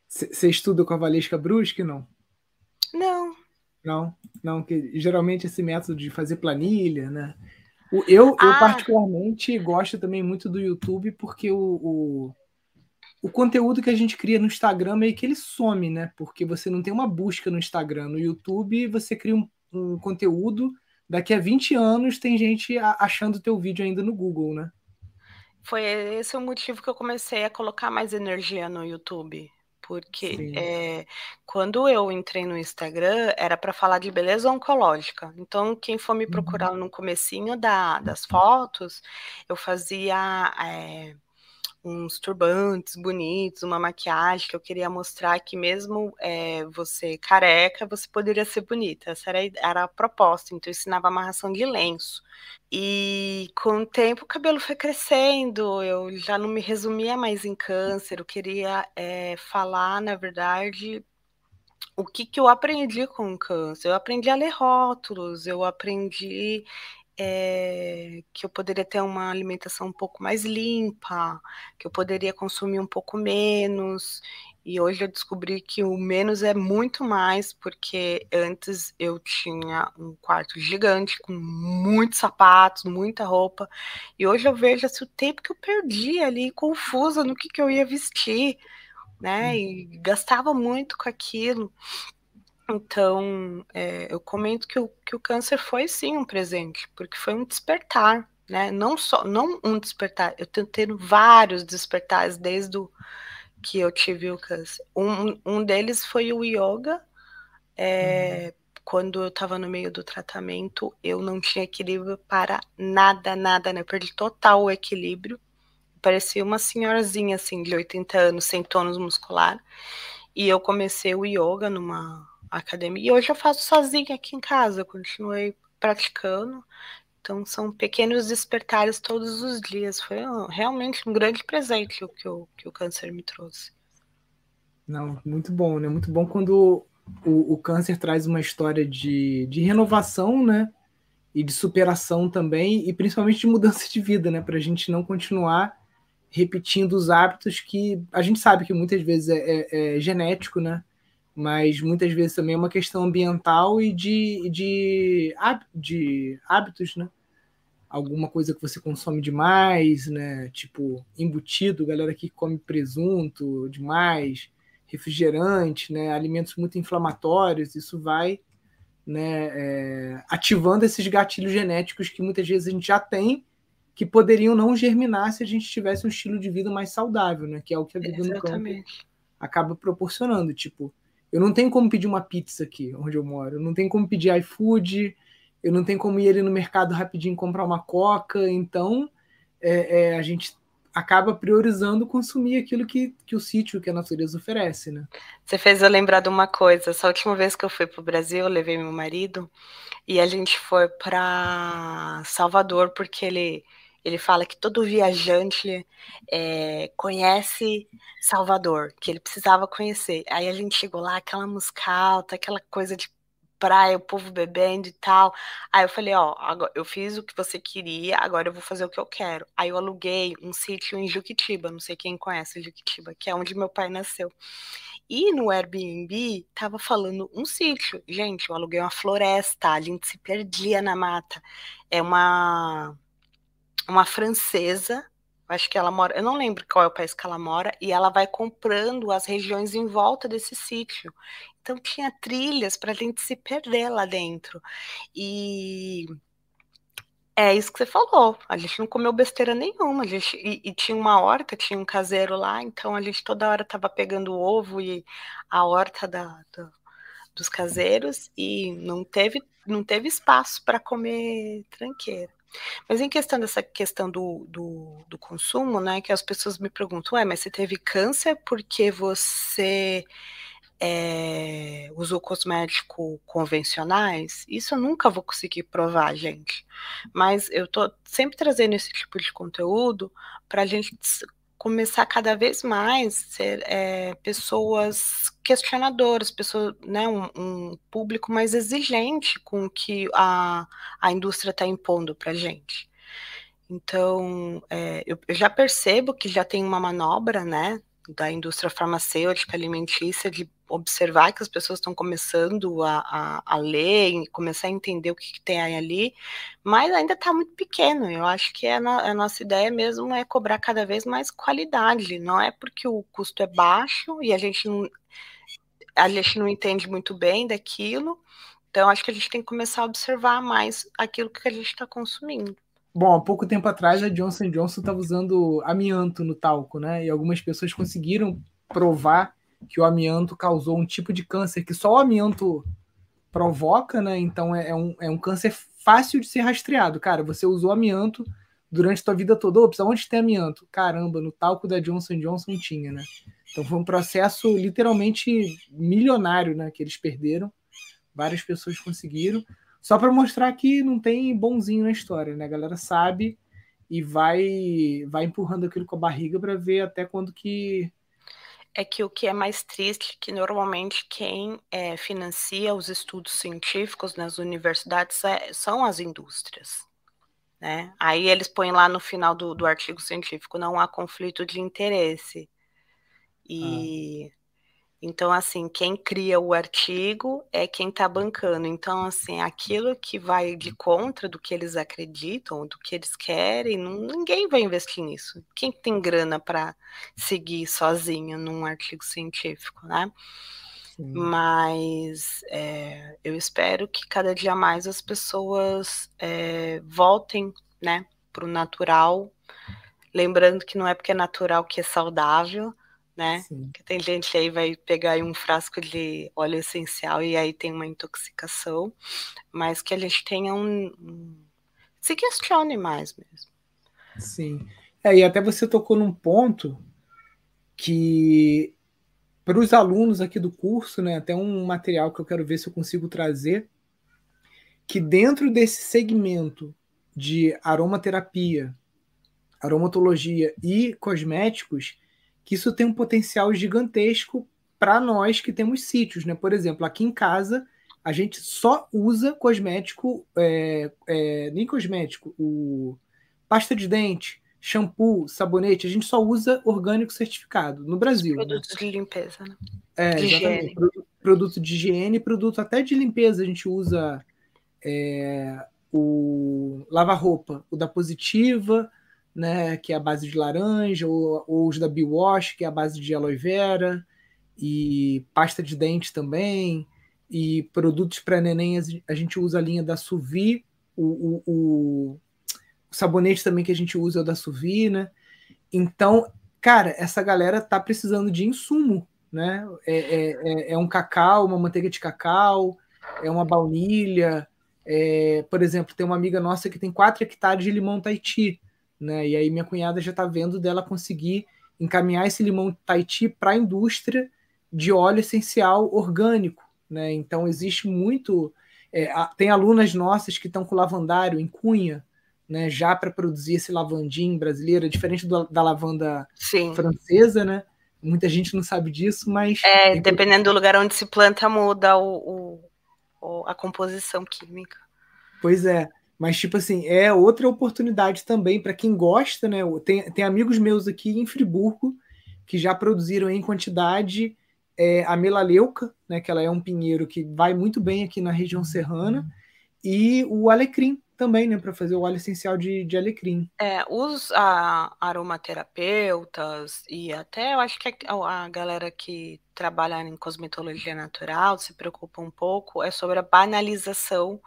Speaker 1: Você estuda com a Valesca Brusque, não?
Speaker 2: Não.
Speaker 1: Não, não, que geralmente esse método de fazer planilha, né? Eu, ah. eu particularmente gosto também muito do YouTube porque o, o, o, conteúdo que a gente cria no Instagram meio que ele some, né? Porque você não tem uma busca no Instagram. No YouTube você cria um, um conteúdo, daqui a 20 anos tem gente achando o teu vídeo ainda no Google, né?
Speaker 2: Foi esse o motivo que eu comecei a colocar mais energia no YouTube porque é, quando eu entrei no Instagram era para falar de beleza oncológica. Então, quem for me procurar uhum. no comecinho da, das fotos, eu fazia é, uns turbantes bonitos, uma maquiagem que eu queria mostrar que mesmo é, você careca, você poderia ser bonita. Essa era, era a proposta. Então, eu ensinava amarração de lenço. E com o tempo o cabelo foi crescendo, eu já não me resumia mais em câncer, eu queria é, falar, na verdade, o que, que eu aprendi com o câncer. Eu aprendi a ler rótulos, eu aprendi é, que eu poderia ter uma alimentação um pouco mais limpa, que eu poderia consumir um pouco menos. E hoje eu descobri que o menos é muito mais, porque antes eu tinha um quarto gigante com muitos sapatos, muita roupa. E hoje eu vejo assim, o tempo que eu perdi ali, confusa no que, que eu ia vestir, né? E gastava muito com aquilo. Então, é, eu comento que o, que o câncer foi sim um presente, porque foi um despertar, né? Não só, não um despertar, eu tenho tendo vários despertares desde o, que eu tive o câncer. Um, um deles foi o yoga. É, uhum. Quando eu estava no meio do tratamento, eu não tinha equilíbrio para nada, nada, né? Eu perdi total o equilíbrio. Parecia uma senhorazinha, assim, de 80 anos, sem tônus muscular. E eu comecei o yoga numa academia. E hoje eu faço sozinha aqui em casa, continuei praticando. Então são pequenos despertares todos os dias. Foi realmente um grande presente o que o, que o câncer me trouxe.
Speaker 1: Não, muito bom, né? Muito bom quando o, o câncer traz uma história de, de renovação, né? E de superação também, e principalmente de mudança de vida, né? Para a gente não continuar repetindo os hábitos que a gente sabe que muitas vezes é, é, é genético, né? Mas muitas vezes também é uma questão ambiental e de, de, de hábitos, né? Alguma coisa que você consome demais, né? Tipo, embutido, galera que come presunto demais, refrigerante, né? Alimentos muito inflamatórios, isso vai né, é, ativando esses gatilhos genéticos que muitas vezes a gente já tem, que poderiam não germinar se a gente tivesse um estilo de vida mais saudável, né? Que é o que a vida no campo acaba proporcionando. Tipo, eu não tenho como pedir uma pizza aqui onde eu moro. Eu não tenho como pedir iFood. Eu não tenho como ir ali no mercado rapidinho comprar uma coca. Então, é, é, a gente acaba priorizando consumir aquilo que, que o sítio, que a natureza oferece, né?
Speaker 2: Você fez eu lembrar de uma coisa. Essa última vez que eu fui para o Brasil, eu levei meu marido e a gente foi para Salvador porque ele ele fala que todo viajante é, conhece Salvador, que ele precisava conhecer. Aí a gente chegou lá, aquela música alta, aquela coisa de praia, o povo bebendo e tal. Aí eu falei, ó, agora, eu fiz o que você queria, agora eu vou fazer o que eu quero. Aí eu aluguei um sítio em Juquitiba, não sei quem conhece Juquitiba, que é onde meu pai nasceu. E no Airbnb tava falando um sítio. Gente, eu aluguei uma floresta, a gente se perdia na mata. É uma uma francesa, acho que ela mora, eu não lembro qual é o país que ela mora, e ela vai comprando as regiões em volta desse sítio. Então tinha trilhas para a gente se perder lá dentro. E é isso que você falou. A gente não comeu besteira nenhuma. A gente, e, e, tinha uma horta, tinha um caseiro lá, então a gente toda hora estava pegando ovo e a horta da, da, dos caseiros e não teve, não teve espaço para comer tranqueira. Mas em questão dessa questão do, do, do, consumo, né, que as pessoas me perguntam, ué, mas você teve câncer porque você é, usou cosmético convencionais? Isso eu nunca vou conseguir provar, gente. Mas eu tô sempre trazendo esse tipo de conteúdo para a gente começar cada vez mais ser é, pessoas questionadoras, pessoas, né, um, um, público mais exigente com o que a, a indústria está impondo para a gente. Então, é, eu, eu, já percebo que já tem uma manobra, né, da indústria farmacêutica alimentícia de observar que as pessoas estão começando a, a, a ler e começar a entender o que, que tem ali, mas ainda está muito pequeno. Eu acho que a, no, a, nossa ideia mesmo é cobrar cada vez mais qualidade, não é porque o custo é baixo e a gente não, a gente não entende muito bem daquilo, então acho que a gente tem que começar a observar mais aquilo que a gente está consumindo.
Speaker 1: Bom, há pouco tempo atrás a Johnson Johnson estava usando amianto no talco, né? E algumas pessoas conseguiram provar que o amianto causou um tipo de câncer que só o amianto provoca, né? Então é, é, um, é um câncer fácil de ser rastreado. Cara, você usou amianto durante a sua vida toda. Ops, onde tem amianto? Caramba, no talco da Johnson Johnson tinha, né? Então foi um processo literalmente milionário, né? Que eles perderam. Várias pessoas conseguiram. Só para mostrar que não tem bonzinho na história, né? A galera sabe e vai vai empurrando aquilo com a barriga para ver até quando que
Speaker 2: é que o que é mais triste é que normalmente quem é, financia os estudos científicos nas universidades é, são as indústrias. Né? Aí eles põem lá no final do, do artigo científico, não há conflito de interesse. E ah. Então, assim, quem cria o artigo é quem está bancando. Então, assim, aquilo que vai de contra do que eles acreditam, do que eles querem, não, ninguém vai investir nisso. Quem tem grana para seguir sozinho num artigo científico, né? Mas é, eu espero que cada dia mais as pessoas é, voltem né, para o natural. Lembrando que não é porque é natural que é saudável, né? Sim. Que tem gente aí vai pegar um frasco de óleo essencial e aí tem uma intoxicação, mas que a gente tenha um, um... se questione mais mesmo.
Speaker 1: Sim. É, e até você tocou num ponto que para os alunos aqui do curso, né, até um material que eu quero ver se eu consigo trazer, que dentro desse segmento de aromaterapia, aromatologia e cosméticos, que isso tem um potencial gigantesco para nós que temos sítios, né? Por exemplo, aqui em casa a gente só usa cosmético, é, é, nem cosmético, o pasta de dente, shampoo, sabonete, a gente só usa orgânico certificado no Brasil.
Speaker 2: Né? Produtos né? de limpeza, né?
Speaker 1: É, de exatamente. Higiene. Produto de higiene, produto até de limpeza, a gente usa é, o lava-roupa, o da Positiva, né, que é a base de laranja, ou, ou os da Wash, que é a base de aloe vera, e pasta de dente também, e produtos para neném a gente usa a linha da Suvi, o, o, o sabonete também que a gente usa é o da Suvina. Então, cara, essa galera tá precisando de insumo, né? É, é, é, é um cacau, uma manteiga de cacau, é uma baunilha. É, por exemplo, tem uma amiga nossa que tem 4 hectares de limão Tahiti, né? E aí minha cunhada já tá vendo dela conseguir encaminhar esse limão Tahiti para a indústria de óleo essencial orgânico, né? Então existe muito. É, tem alunas nossas que estão com lavandário em Cunha, né, já para produzir esse lavandinho brasileiro, é diferente do, da lavanda Sim. francesa, né? Muita gente não sabe disso, mas.
Speaker 2: É, dependendo do lugar onde se planta, muda o, o, a composição química.
Speaker 1: Pois é. Mas, tipo assim, é outra oportunidade também para quem gosta, né? Tem, tem amigos meus aqui em Friburgo que já produziram em quantidade é, a melaleuca, né? Que ela é um pinheiro que vai muito bem aqui na região serrana, e o alecrim, também, né, para fazer o óleo essencial de, de alecrim.
Speaker 2: É, os a, aromaterapeutas e até eu acho que a, a, galera que trabalha em cosmetologia natural se preocupa um pouco é sobre a banalização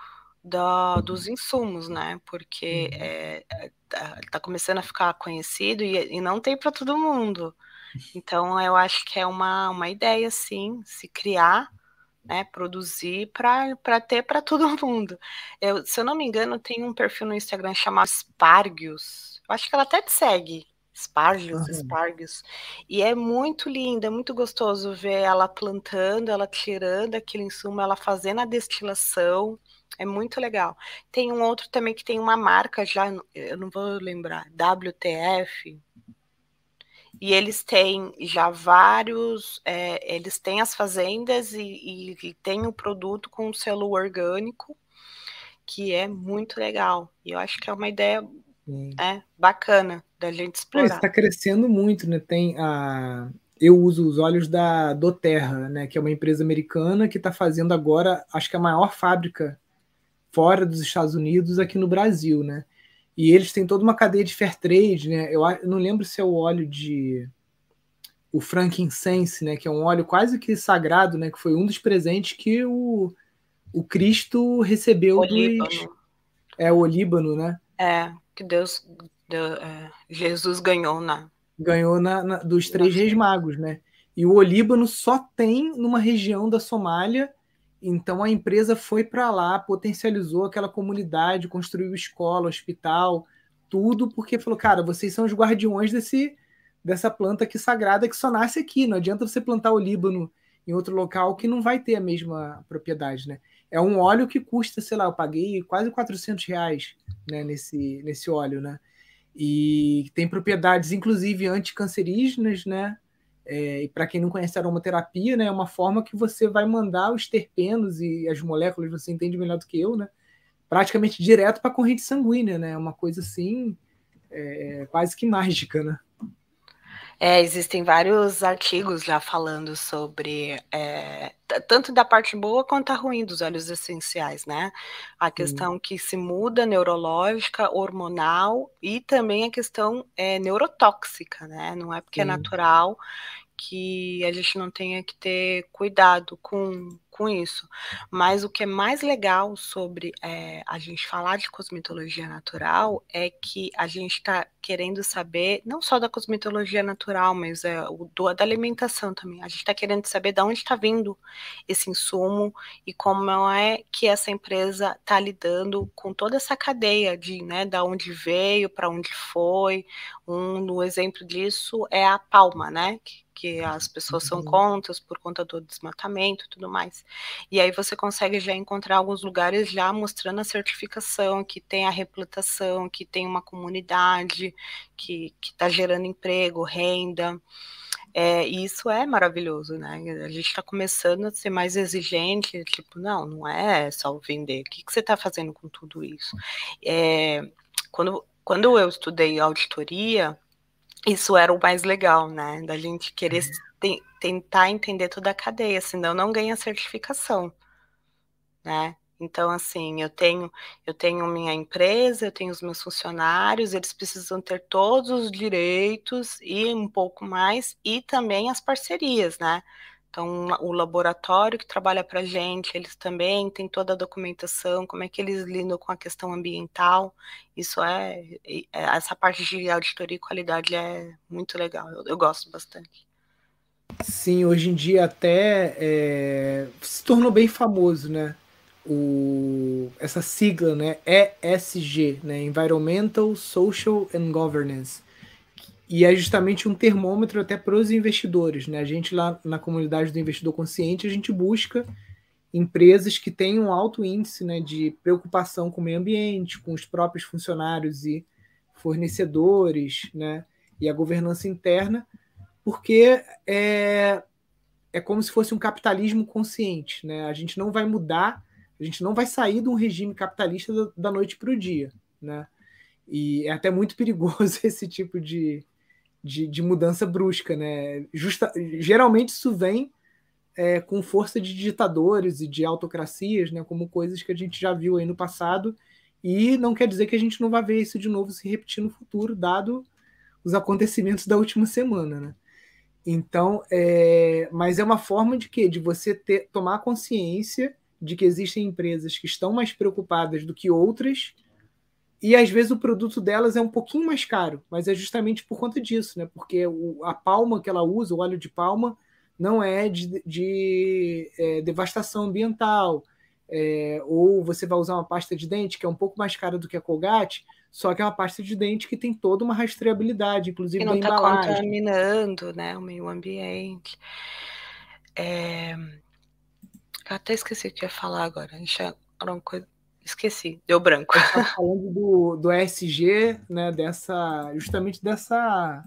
Speaker 2: da, dos insumos, né? Porque uhum. é, é, tá, tá, começando a ficar conhecido e, e não tem para todo mundo. Então eu acho que é uma, uma ideia, sim, se criar né, produzir para ter para todo mundo. Eu, se eu não me engano, tem um perfil no Instagram chamado Spargios. Eu acho que ela até te segue. Spargios, uhum. Spargios. E é muito lindo, é muito gostoso ver ela plantando, ela tirando aquele insumo, ela fazendo a destilação. É muito legal. Tem um outro também que tem uma marca já, eu não vou lembrar, WTF, e eles têm já vários, é, eles têm as fazendas e, e, e tem o produto com selo orgânico, que é muito legal. E eu acho que é uma ideia é, bacana da gente explorar.
Speaker 1: Está crescendo muito, né? Tem a. Eu uso os óleos da Doterra, né? Que é uma empresa americana que está fazendo agora, acho que a maior fábrica fora dos Estados Unidos aqui no Brasil, né? E eles têm toda uma cadeia de fair trade, né? Eu, eu não lembro se é o óleo de o frankincense, né, que é um óleo quase que sagrado, né, que foi um dos presentes que o, o Cristo recebeu o dos é o Líbano, né?
Speaker 2: É, que Deus, Deus é, Jesus ganhou na
Speaker 1: ganhou na, na dos três reis magos, né? E o Olíbano só tem numa região da Somália então a empresa foi para lá, potencializou aquela comunidade, construiu escola, hospital, tudo, porque falou, cara, vocês são os guardiões desse, dessa planta aqui sagrada que só nasce aqui. Não adianta você plantar o Líbano em outro local que não vai ter a mesma propriedade, né? É um óleo que custa, sei lá, eu paguei quase 400 reais né, nesse, nesse óleo, né? E tem propriedades, inclusive, anticancerígenas, né? É, e para quem não conhece a aromaterapia, né, é uma forma que você vai mandar os terpenos e as moléculas, você entende melhor do que eu, né, praticamente direto para a corrente sanguínea, né? É uma coisa assim, é, quase que mágica, né?
Speaker 2: É, existem vários artigos já falando sobre é, tanto da parte boa quanto a ruim dos óleos essenciais, né? A questão que se muda neurológica, hormonal e também a questão é, neurotóxica, né? Não é porque é natural que a gente não tenha que ter cuidado com, com isso. Mas o que é mais legal sobre é, a gente falar de cosmetologia natural é que a gente está querendo saber, não só da cosmetologia natural, mas é, o, do, da alimentação também. A gente está querendo saber de onde está vindo esse insumo e como é que essa empresa está lidando com toda essa cadeia de, né, da onde veio, para onde foi. Um, um exemplo disso é a Palma, né? Que, que as pessoas são uhum. contas por conta do desmatamento e tudo mais. E aí você consegue já encontrar alguns lugares já mostrando a certificação, que tem a reputação, que tem uma comunidade, que está gerando emprego, renda. É, e isso é maravilhoso, né? A gente está começando a ser mais exigente, tipo, não, não é só vender. O que, que você está fazendo com tudo isso? É, quando, quando eu estudei auditoria, isso era o mais legal, né? Da gente querer uhum. te, tentar entender toda a cadeia, senão não ganha certificação, né? Então, assim, eu tenho, eu tenho minha empresa, eu tenho os meus funcionários, eles precisam ter todos os direitos e um pouco mais, e também as parcerias, né? Então, o laboratório que trabalha para a gente, eles também têm toda a documentação, como é que eles lidam com a questão ambiental. Isso é, é essa parte de auditoria e qualidade é muito legal, eu, eu gosto bastante.
Speaker 1: Sim, hoje em dia até é, se tornou bem famoso, né? O, essa sigla, né? ESG, né? Environmental, Social and Governance e é justamente um termômetro até para os investidores. Né? A gente lá na comunidade do investidor consciente, a gente busca empresas que tenham um alto índice né, de preocupação com o meio ambiente, com os próprios funcionários e fornecedores, né, e a governança interna, porque é, é como se fosse um capitalismo consciente. Né? A gente não vai mudar, a gente não vai sair de um regime capitalista da, da noite para o dia. Né? E é até muito perigoso esse tipo de, de, de mudança brusca, né? Justa, geralmente isso vem é, com força de ditadores e de autocracias, né? Como coisas que a gente já viu aí no passado e não quer dizer que a gente não vai ver isso de novo se repetir no futuro, dado os acontecimentos da última semana, né? Então, é, mas é uma forma de quê? De você ter, tomar consciência de que existem empresas que estão mais preocupadas do que outras e às vezes o produto delas é um pouquinho mais caro, mas é justamente por conta disso, né? Porque o, a palma que ela usa, o óleo de palma, não é de, de é, devastação ambiental. É, ou você vai usar uma pasta de dente que é um pouco mais cara do que a Colgate, só que é uma pasta de dente que tem toda uma rastreabilidade, inclusive
Speaker 2: e não está contaminando né, o meio ambiente. É... Eu até esqueci o que ia falar agora. Era uma coisa Esqueci, deu branco.
Speaker 1: Tá falando do, do ESG, né? Dessa. Justamente dessa.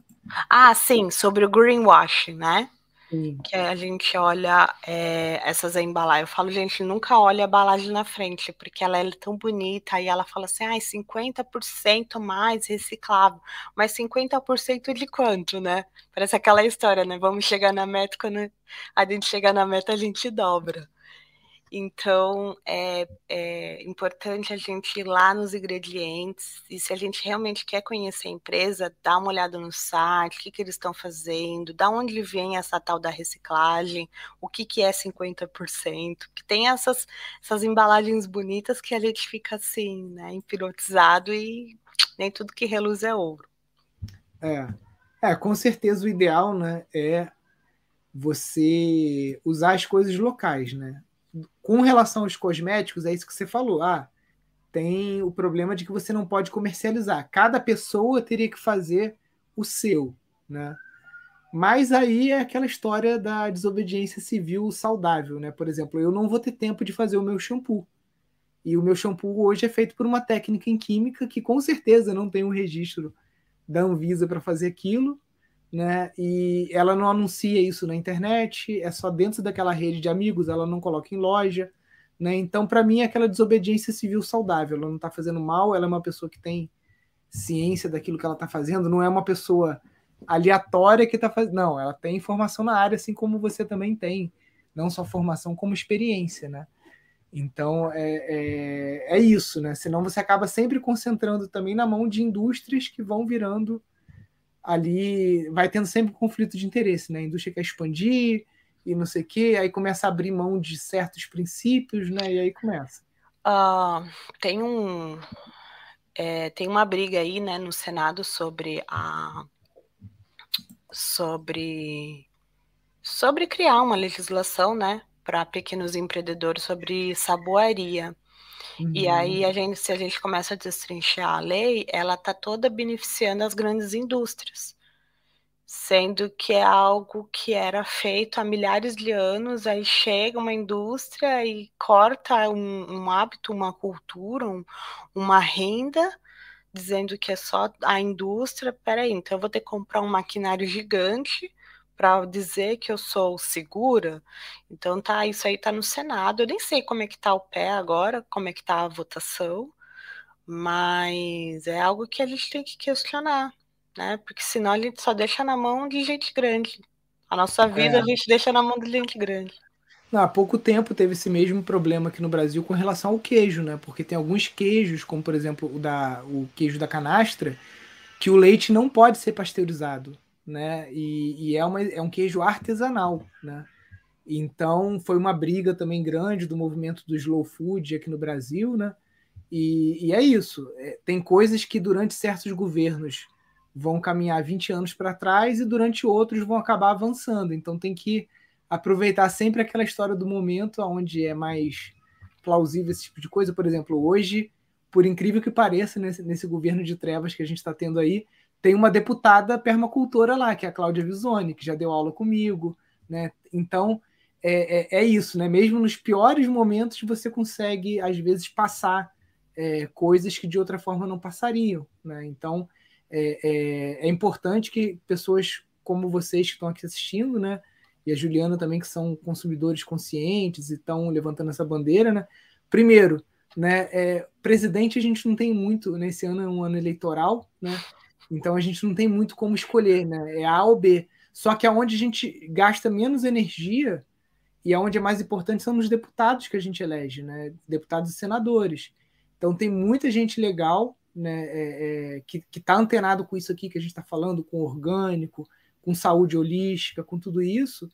Speaker 2: Ah, sim, sobre o greenwashing, né? Sim. Que a gente olha é, essas embalagens. Eu falo, gente, nunca olha a embalagem na frente, porque ela é tão bonita e ela fala assim, ah, 50% mais reciclável. Mas 50% de quanto, né? Parece aquela história, né? Vamos chegar na meta, quando a gente chegar na meta, a gente dobra. Então, é, é, importante a gente ir lá nos ingredientes e se a gente realmente quer conhecer a empresa, dá uma olhada no site, o que, que eles estão fazendo, da onde vem essa tal da reciclagem, o que, que é 50%, que tem essas, essas embalagens bonitas que a gente fica assim, né, hipnotizado e nem tudo que reluz é ouro.
Speaker 1: É, é com certeza o ideal, né, é você usar as coisas locais, né? Com relação aos cosméticos, é isso que você falou. Ah, tem o problema de que você não pode comercializar. Cada pessoa teria que fazer o seu, né? Mas aí é aquela história da desobediência civil saudável, né? Por exemplo, eu não vou ter tempo de fazer o meu shampoo. E o meu shampoo hoje é feito por uma técnica em química que com certeza não tem um registro da Anvisa para fazer aquilo, né? E ela não anuncia isso na internet, é só dentro daquela rede de amigos, ela não coloca em loja, Né? Então, para mim, é aquela desobediência civil saudável. Ela não está fazendo mal, ela é uma pessoa que tem ciência daquilo que ela está fazendo, não é uma pessoa aleatória que está fazendo. Não, ela tem informação na área, assim como você também tem. Não só formação, como experiência, né? Então é, é, é, isso, né? Senão você acaba sempre concentrando também na mão de indústrias que vão virando ali, vai tendo sempre conflito de interesse, né? A indústria quer expandir e não sei o quê, aí começa a abrir mão de certos princípios, né? E aí começa.
Speaker 2: Uh, tem um é, tem uma briga aí, né, no Senado sobre a sobre sobre criar uma legislação, né, para pequenos empreendedores sobre saboaria. Uhum. E aí a gente, se a gente começa a destrinchar a lei, ela está toda beneficiando as grandes indústrias, sendo que é algo que era feito há milhares de anos, aí chega uma indústria e corta um, um hábito, uma cultura, um, uma renda, dizendo que é só a indústria. Peraí, então eu vou ter que comprar um maquinário gigante para dizer que eu sou segura. Então tá, isso aí tá no Senado. Eu nem sei como é que tá o pé agora, como é que tá a votação, mas é algo que a gente tem que questionar, né? Porque senão a gente só deixa na mão de gente grande. A nossa vida é. a gente deixa na mão de gente grande.
Speaker 1: Não, há pouco tempo teve esse mesmo problema aqui no Brasil com relação ao queijo, né? Porque tem alguns queijos, como por exemplo o, da, o queijo da canastra, que o leite não pode ser pasteurizado né? E, e, é, uma, é um queijo artesanal, né? Então foi uma briga também grande do movimento do slow food aqui no Brasil, né? E, e é isso. É, tem coisas que durante certos governos vão caminhar 20 anos para trás e durante outros vão acabar avançando. Então tem que aproveitar sempre aquela história do momento onde é mais plausível esse tipo de coisa. Por exemplo, hoje, por incrível que pareça, nesse, nesse governo de trevas que a gente está tendo aí, tem uma deputada permacultora lá, que é a Cláudia Visoni, que já deu aula comigo, né? Então é, é, é, isso, né? Mesmo nos piores momentos você consegue às vezes passar é, coisas que de outra forma não passariam, né? Então é, é, é, importante que pessoas como vocês que estão aqui assistindo, né? E a Juliana também que são consumidores conscientes e estão levantando essa bandeira, né? Primeiro, né? É, presidente a gente não tem muito nesse ano é um ano eleitoral, né? Então a gente não tem muito como escolher, né? É A ou B. Só que aonde a gente gasta menos energia e aonde é mais importante são os deputados que a gente elege, né? Deputados e senadores. Então tem muita gente legal, né? É, é, que está antenado com isso aqui que a gente está falando, com orgânico, com saúde holística, com tudo isso.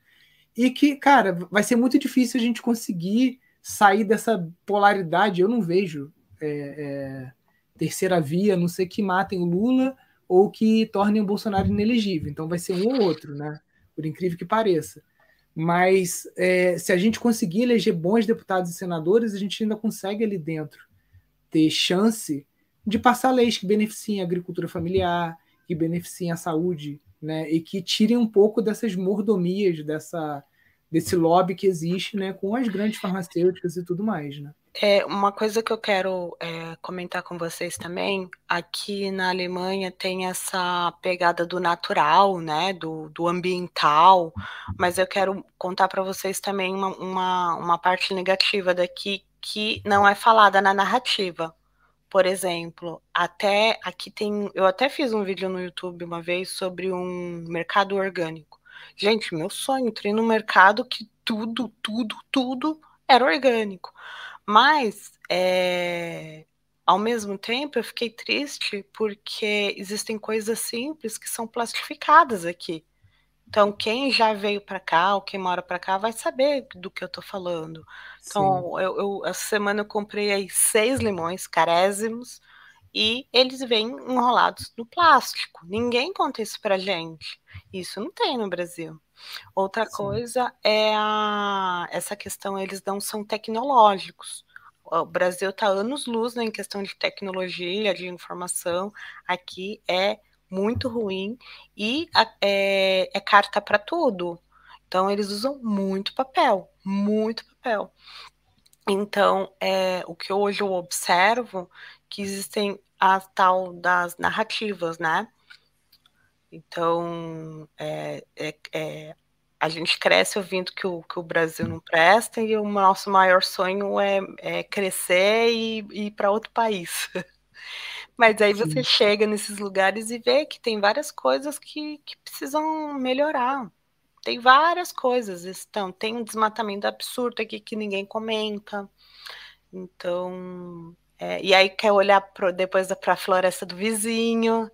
Speaker 1: E que, cara, vai ser muito difícil a gente conseguir sair dessa polaridade. Eu não vejo é, é terceira via, não sei que matem o Lula ou que tornem o Bolsonaro inelegível. Então vai ser um ou outro, né? Por incrível que pareça. Mas é, se a gente conseguir eleger bons deputados e senadores, a gente ainda consegue ali dentro ter chance de passar leis que beneficiem a agricultura familiar, que beneficiem a saúde, né? E que tirem um pouco dessas mordomias, dessa, desse lobby que existe, né? Com as grandes farmacêuticas e tudo mais, né?
Speaker 2: É, uma coisa que eu quero é, comentar com vocês também, aqui na Alemanha tem essa pegada do natural, né, do, do ambiental, mas eu quero contar para vocês também uma, uma, uma parte negativa daqui que não é falada na narrativa. Por exemplo, até aqui tem. Eu até fiz um vídeo no YouTube uma vez sobre um mercado orgânico. Gente, meu sonho, entrei no mercado que tudo, tudo, tudo era orgânico. Mas, é, ao mesmo tempo, eu fiquei triste porque existem coisas simples que são plastificadas aqui. Então, quem já veio para cá ou quem mora para cá vai saber do que eu estou falando. Então, eu, eu, essa semana eu comprei aí seis limões carésimos e eles vêm enrolados no plástico. Ninguém conta isso para gente. Isso não tem no Brasil. Outra Sim. coisa é a, essa questão, eles não são tecnológicos. O Brasil está anos-luz né, em questão de tecnologia, de informação. Aqui é muito ruim e é, é carta para tudo. Então, eles usam muito papel, muito papel. Então, é, o que hoje eu observo que existem a tal das narrativas, né? Então, é, é, é, a gente cresce ouvindo que o, que o Brasil não presta e o nosso maior sonho é, é crescer e, e ir para outro país. Mas aí você Sim. chega nesses lugares e vê que tem várias coisas que, que precisam melhorar. Tem várias coisas. Então, tem um desmatamento absurdo aqui que ninguém comenta. Então, é, e aí quer olhar pro, depois para a floresta do vizinho.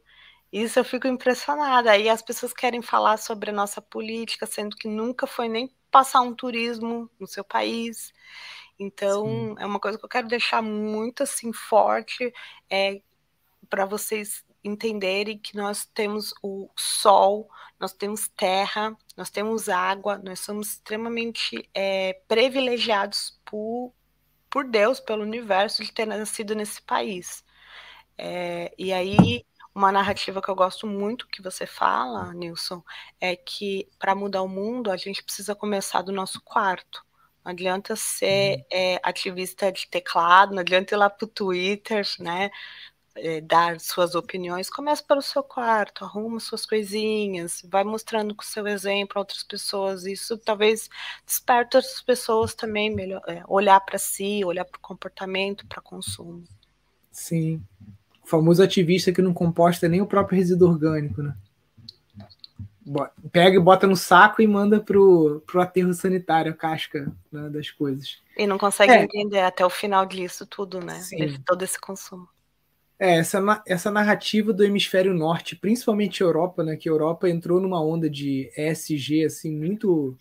Speaker 2: Isso eu fico impressionada. Aí as pessoas querem falar sobre a nossa política, sendo que nunca foi nem passar um turismo no seu país. Então, Sim. é uma coisa que eu quero deixar muito assim forte, é para vocês entenderem que nós temos o sol, nós temos terra, nós temos água, nós somos extremamente é, privilegiados por, por Deus, pelo universo, de ter nascido nesse país. É, e aí, uma narrativa que eu gosto muito que você fala, Nilson, é que para mudar o mundo a gente precisa começar do nosso quarto. Não adianta ser é, ativista de teclado, não adianta ir lá para o Twitter, né? É, dar suas opiniões, comece pelo seu quarto, arruma suas coisinhas, vai mostrando com o seu exemplo a outras pessoas. Isso talvez desperte outras pessoas também melhor, é, olhar para si, olhar para o comportamento, para consumo.
Speaker 1: Sim. O famoso ativista que não composta nem o próprio resíduo orgânico, né? Pega e bota no saco e manda pro, pro aterro sanitário a casca né, das coisas.
Speaker 2: E não consegue é. entender até o final disso tudo, né? Todo esse consumo.
Speaker 1: É, essa, essa narrativa do hemisfério norte, principalmente Europa, né, que a Europa entrou numa onda de ESG assim muito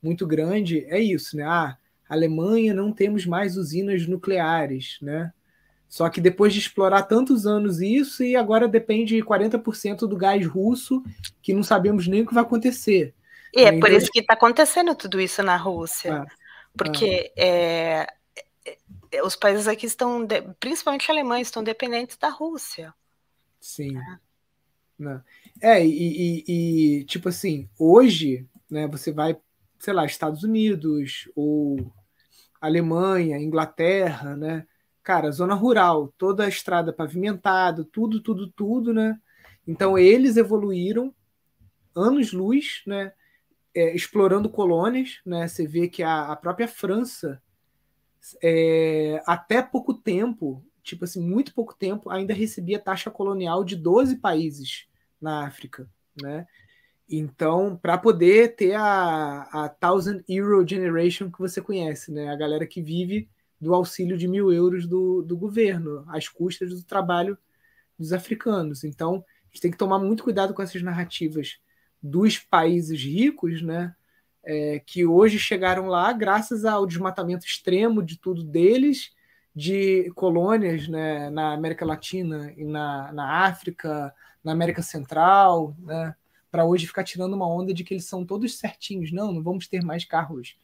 Speaker 1: muito grande, é isso, né? Ah, Alemanha não temos mais usinas nucleares, né? Só que depois de explorar tantos anos isso, e agora depende de 40% do gás russo, que não sabemos nem o que vai acontecer.
Speaker 2: E é por isso que está acontecendo tudo isso na Rússia. Ah, porque ah. É, os países aqui estão, principalmente alemães, estão dependentes da Rússia.
Speaker 1: Sim. É, é e, e, e, tipo assim, hoje, né, você vai, sei lá, Estados Unidos ou Alemanha, Inglaterra, né? Cara, zona rural, toda a estrada pavimentada, tudo, tudo, tudo, né? Então eles evoluíram anos-luz, né? É, explorando colônias, né? Você vê que a, a própria França é, até pouco tempo, tipo assim, muito pouco tempo, ainda recebia taxa colonial de 12 países na África, né? Então, para poder ter a, a Thousand Euro Generation que você conhece, né? A galera que vive do auxílio de mil euros do, do governo, às custas do trabalho dos africanos. Então, a gente tem que tomar muito cuidado com essas narrativas dos países ricos, né? É, que hoje chegaram lá graças ao desmatamento extremo de tudo deles, de colônias né, na América Latina e na, na África, na América Central, né, para hoje ficar tirando uma onda de que eles são todos certinhos. Não, não vamos ter mais carros.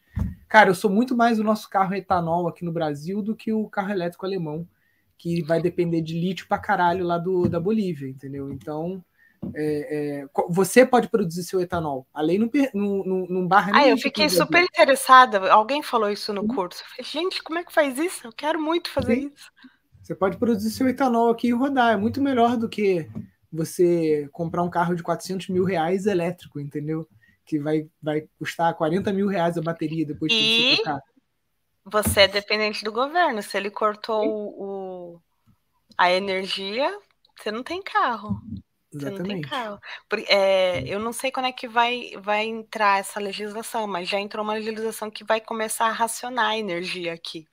Speaker 1: Cara, eu sou muito mais o nosso carro etanol aqui no Brasil do que o carro elétrico alemão, que vai depender de lítio para caralho lá do, da Bolívia, entendeu? Então, é, é, você pode produzir seu etanol. A lei não, não, não barra
Speaker 2: Ah, eu fiquei super interessada. Alguém falou isso no uhum. curso. Eu falei, gente, como é que faz isso? Eu quero muito fazer Sim. isso.
Speaker 1: Você pode produzir seu etanol aqui e rodar. É muito melhor do que você comprar um carro de 400 mil reais elétrico, entendeu? Que vai, vai custar 40 mil reais a bateria depois que
Speaker 2: e você trocar. Você é dependente do governo. Se ele cortou o, a energia, você não tem carro. Você não tem carro. É, eu não sei quando é que vai, vai entrar essa legislação, mas já entrou uma legislação que vai começar a racionar a energia aqui.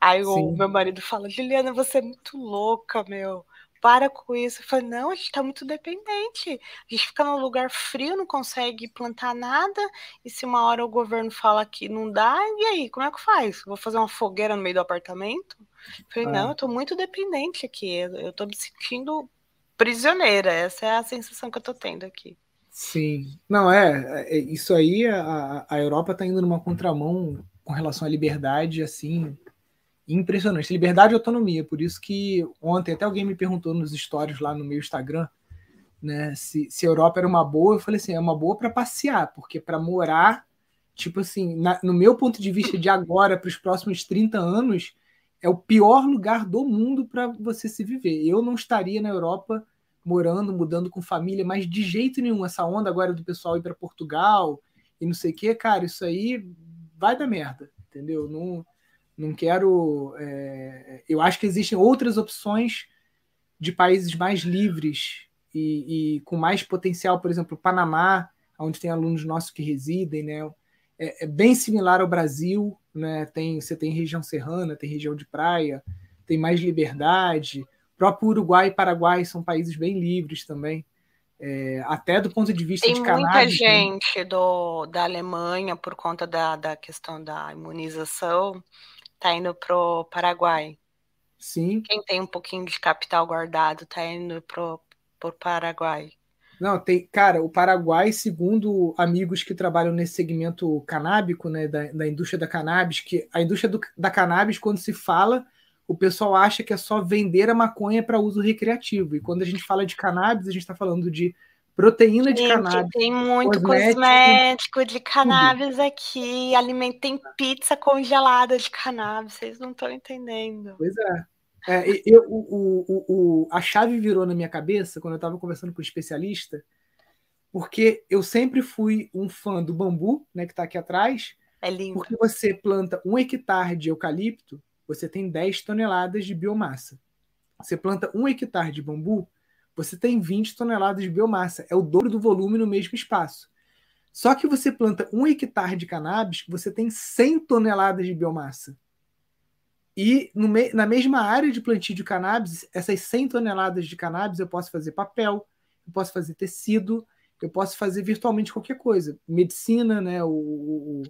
Speaker 2: Aí o meu marido fala, Juliana, você é muito louca, meu. Para com isso. Eu falei, não, a gente tá muito dependente. A gente fica num lugar frio, não consegue plantar nada. E se uma hora o governo fala que não dá, e aí, como é que faz? Vou fazer uma fogueira no meio do apartamento? Eu falei, não, eu tô muito dependente aqui. Eu, tô me sentindo prisioneira. Essa é a sensação que eu tô tendo aqui.
Speaker 1: Sim. Não, é. é isso aí, a, a Europa está indo numa contramão com relação à liberdade, assim, impressionante. Liberdade e autonomia. Por isso que ontem até alguém me perguntou nos stories lá no meu Instagram, né, se, se a Europa era uma boa. Eu falei assim, é uma boa para passear, porque para morar, tipo assim, na, no meu ponto de vista de agora para os próximos 30 anos, é o pior lugar do mundo para você se viver. Eu não estaria na Europa morando, mudando com família, mas de jeito nenhum. Essa onda agora do pessoal ir para Portugal e não sei o que, cara, isso aí vai dar merda, entendeu? Não, não quero. É, eu acho que existem outras opções de países mais livres e, e, com mais potencial, por exemplo, Panamá, onde tem alunos nossos que residem, né? É, é, bem similar ao Brasil, né? Tem, você tem região serrana, tem região de praia, tem mais liberdade. O próprio Uruguai e Paraguai são países bem livres também. É, até do ponto de vista
Speaker 2: tem
Speaker 1: de
Speaker 2: cannabis. Tem muita gente né? do, da Alemanha, por conta da, da questão da imunização, está indo para o Paraguai.
Speaker 1: Sim.
Speaker 2: Quem tem um pouquinho de capital guardado está indo para o Paraguai.
Speaker 1: Não, tem, cara, o Paraguai, segundo amigos que trabalham nesse segmento canábico, né, da, da indústria da cannabis, que a indústria do, da cannabis, quando se fala, o pessoal acha que é só vender a maconha para uso recreativo. E quando a gente fala de cannabis, a gente está falando de proteína de cannabis.
Speaker 2: Tem muito cosmético, cosmético de cannabis aqui. Alimento tem pizza congelada de cannabis. Vocês não estão entendendo.
Speaker 1: Pois é. É eu, o, o, o, a chave virou na minha cabeça quando eu estava conversando com o um especialista, porque eu sempre fui um fã do bambu, né, que está aqui atrás.
Speaker 2: É lindo.
Speaker 1: Porque você planta um hectare de eucalipto, você tem 10 toneladas de biomassa. Você planta um hectare de bambu, você tem 20 toneladas de biomassa. É o dobro do volume no mesmo espaço. Só que você planta um hectare de cannabis, você tem 100 toneladas de biomassa. E me, na mesma área de plantio de cannabis, essas 100 toneladas de cannabis eu posso fazer papel, eu posso fazer tecido, eu posso fazer virtualmente qualquer coisa. Medicina, né? O, o,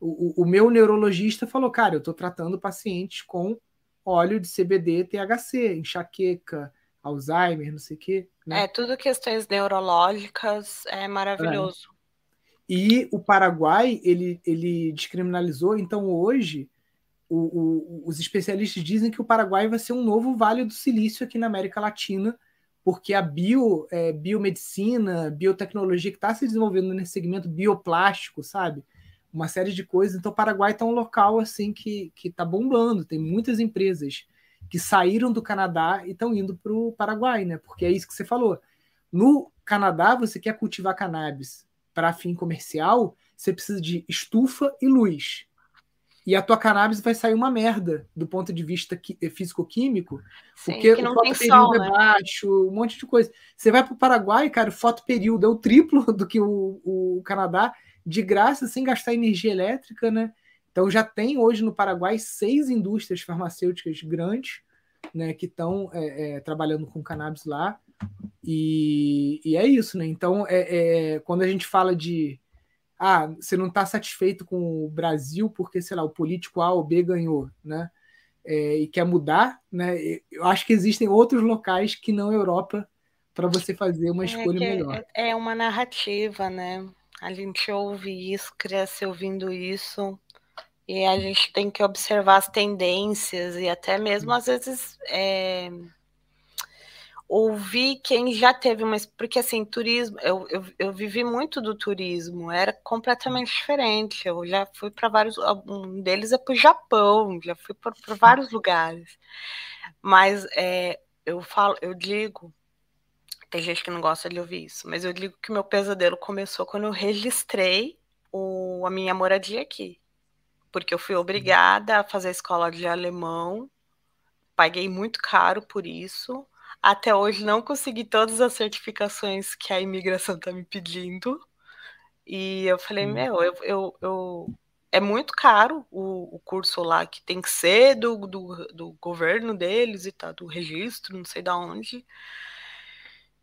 Speaker 1: o, o meu neurologista falou, cara, eu estou tratando pacientes com óleo de CBD, THC, enxaqueca, Alzheimer, não sei o quê.
Speaker 2: Né? É, tudo questões neurológicas, é maravilhoso. É.
Speaker 1: E o Paraguai, ele, ele descriminalizou, então hoje o, o, os especialistas dizem que o Paraguai vai ser um novo Vale do Silício aqui na América Latina, porque a bio, é, biomedicina, biotecnologia que está se desenvolvendo nesse segmento bioplástico, sabe? uma série de coisas. Então, o Paraguai está um local assim que está bombando. Tem muitas empresas que saíram do Canadá e estão indo para o Paraguai, né? Porque é isso que você falou. No Canadá, você quer cultivar cannabis para fim comercial, você precisa de estufa e luz. E a tua cannabis vai sair uma merda do ponto de vista físico-químico, porque o fotoperíodo é né? baixo, um monte de coisa. Você vai para o Paraguai, cara, o fotoperíodo é o triplo do que o, o Canadá, de graça, sem gastar energia elétrica, né? Então já tem hoje no Paraguai seis indústrias farmacêuticas grandes, né, que estão é, é, trabalhando com cannabis lá. E, e é isso, né? Então, é, é quando a gente fala de ah, você não está satisfeito com o Brasil porque, sei lá, o político A ou B ganhou, né? É, e quer mudar, né? Eu acho que existem outros locais que não Europa para você fazer uma é escolha melhor.
Speaker 2: É, é uma narrativa, né? A gente ouve isso, cresce ouvindo isso, e a gente tem que observar as tendências e até mesmo às vezes é, ouvir quem já teve uma. Porque assim, turismo, eu, eu, eu vivi muito do turismo, era completamente diferente. Eu já fui para vários. Um deles é para o Japão, já fui para vários lugares. Mas é, eu falo, eu digo tem gente que não gosta de ouvir isso, mas eu digo que meu pesadelo começou quando eu registrei o, a minha moradia aqui. Porque eu fui obrigada a fazer a escola de alemão, paguei muito caro por isso. Até hoje não consegui todas as certificações que a imigração está me pedindo. E eu falei, hum. meu, eu, eu, eu, é muito caro o, o, curso lá, que tem que ser do, do, do governo deles e tal, do registro, não sei da onde.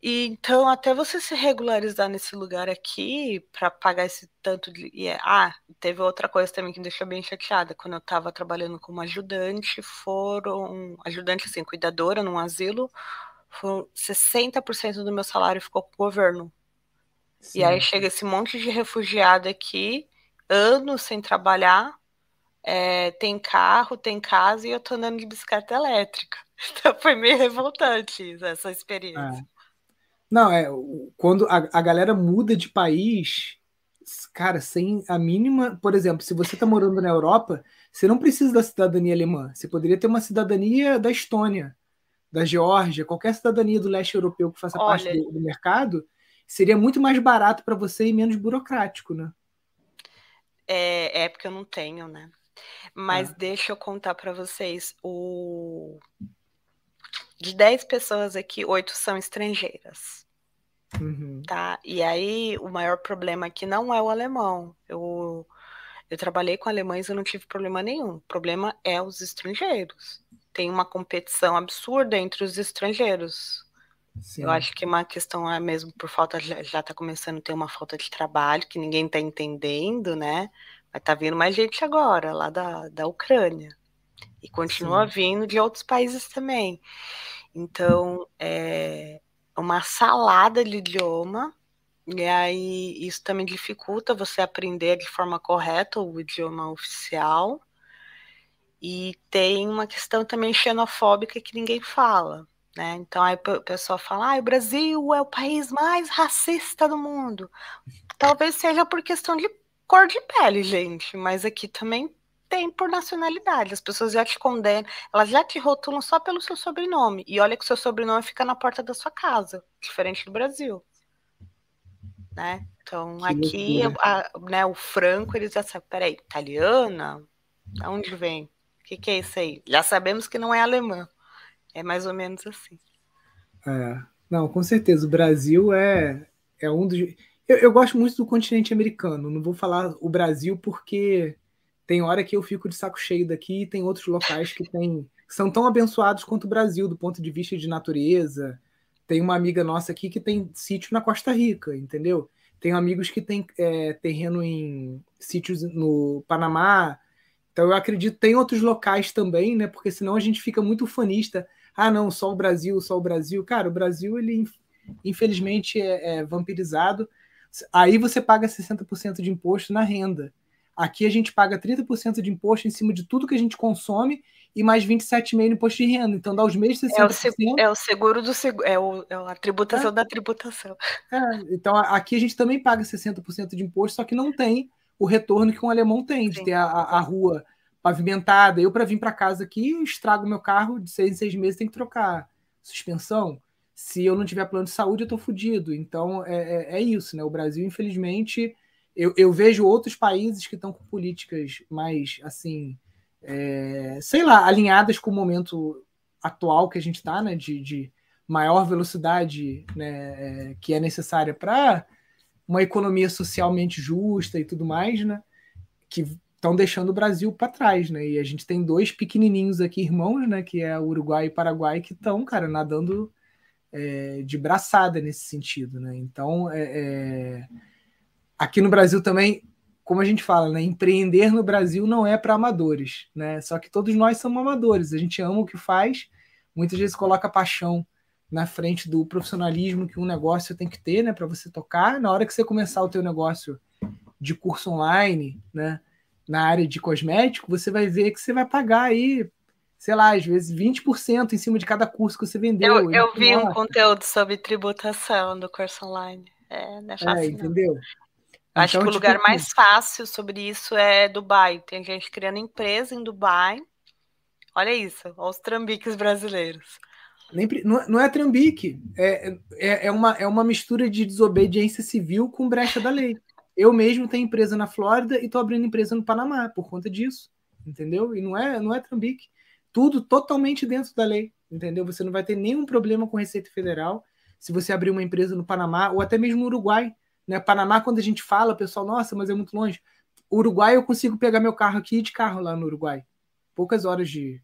Speaker 2: E então, até você se regularizar nesse lugar aqui para pagar esse tanto de. E é... Ah, teve outra coisa também que me deixou bem chateada. Quando eu estava trabalhando como ajudante, foram. Ajudante, assim, cuidadora num asilo, foram 60% do meu salário ficou com o governo. Sim. E aí chega esse monte de refugiado aqui, anos sem trabalhar, é, tem carro, tem casa e eu tô andando de bicicleta elétrica. Então foi meio revoltante essa experiência.
Speaker 1: É. Não, é quando a, a galera muda de país, cara, sem a mínima. Por exemplo, se você está morando na Europa, você não precisa da cidadania alemã. Você poderia ter uma cidadania da Estônia, da Geórgia, qualquer cidadania do leste europeu que faça Olha, parte do, do mercado, seria muito mais barato para você e menos burocrático, né?
Speaker 2: É, é porque eu não tenho, né? Mas é. deixa eu contar para vocês. O... De 10 pessoas aqui, oito são estrangeiras.
Speaker 1: Uhum.
Speaker 2: Tá? E aí, o maior problema aqui não é o alemão. Eu, eu trabalhei com alemães e não tive problema nenhum. O problema é os estrangeiros. Tem uma competição absurda entre os estrangeiros. Sim. Eu acho que uma questão é mesmo por falta, já, já tá começando a ter uma falta de trabalho, que ninguém tá entendendo, né? Mas tá vindo mais gente agora, lá da, da Ucrânia. E continua Sim. vindo de outros países também. Então, é uma salada de idioma, e aí isso também dificulta você aprender de forma correta o idioma oficial. E tem uma questão também xenofóbica que ninguém fala. Né? Então aí o pessoal fala, ah, o Brasil é o país mais racista do mundo. Talvez seja por questão de cor de pele, gente, mas aqui também tem por nacionalidade. As pessoas já te condenam, elas já te rotulam só pelo seu sobrenome. E olha que o seu sobrenome fica na porta da sua casa, diferente do Brasil. Né? Então, que aqui, a, né, o franco, eles já sabem, peraí, italiana? De onde vem? O que, que é isso aí? Já sabemos que não é alemã. É mais ou menos assim.
Speaker 1: É, não, com certeza. O Brasil é, é um dos. Eu, eu, gosto muito do continente americano. Não vou falar o Brasil porque tem hora que eu fico de saco cheio daqui e tem outros locais que tem, são tão abençoados quanto o Brasil do ponto de vista de natureza. Tem uma amiga nossa aqui que tem sítio na Costa Rica, entendeu? Tenho amigos que têm é, terreno em sítios no Panamá. Então eu acredito tem outros locais também, né? Porque senão a gente fica muito fanista ah, não, só o Brasil, só o Brasil. Cara, o Brasil, ele infelizmente é, é vampirizado. Aí você paga 60% de imposto na renda. Aqui a gente paga 30% de imposto em cima de tudo que a gente consome e mais 27,5% no imposto de renda. Então dá os mesmos 60%.
Speaker 2: É o, seguro, é o seguro do seguro, é, o, é a tributação é. da tributação.
Speaker 1: É, então aqui a gente também paga 60% de imposto, só que não tem o retorno que um alemão tem, de ter a, a, rua pavimentada. Eu, para vir para casa aqui, estrago meu carro de seis em seis meses, tem que trocar suspensão. Se eu não tiver plano de saúde, eu estou fodido. Então, é, é, é, isso, né? O Brasil, infelizmente, eu, eu vejo outros países que estão com políticas mais, assim, é, sei lá, alinhadas com o momento atual que a gente está, né? De, de, maior velocidade né, é, que é necessária para uma economia socialmente justa e tudo mais, né? Que estão deixando o Brasil para trás, né? E a gente tem dois pequenininhos aqui, irmãos, né? Que é o Uruguai e o Paraguai, que estão, cara, nadando é, de braçada nesse sentido, né? Então, é, é... aqui no Brasil também, como a gente fala, né? Empreender no Brasil não é para amadores, né? Só que todos nós somos amadores, a gente ama o que faz, muitas vezes coloca paixão na frente do profissionalismo que um negócio tem que ter, né, para você tocar. Na hora que você começar o teu negócio de curso online, né, na área de cosmético, você vai ver que você vai pagar aí, sei lá, às vezes 20% em cima de cada curso que você vendeu.
Speaker 2: Eu, eu vi um conteúdo sobre tributação do curso online. É, não é fácil. É,
Speaker 1: entendeu?
Speaker 2: Acho então, que o tipo, lugar mais fácil sobre isso é Dubai. Tem gente criando empresa em Dubai. Olha isso, olha os trambiques brasileiros.
Speaker 1: Nem, não, é trambique, é, é, é, uma, é uma mistura de desobediência civil com brecha da lei. Eu mesmo tenho empresa na Flórida e estou abrindo empresa no Panamá por conta disso, entendeu? E não é, não é trambique. Tudo totalmente dentro da lei, entendeu? Você não vai ter nenhum problema com Receita Federal se você abrir uma empresa no Panamá ou até mesmo no Uruguai. Né? Panamá, quando a gente fala, o pessoal, nossa, mas é muito longe. Uruguai, eu consigo pegar meu carro aqui de carro lá no Uruguai. Poucas horas de.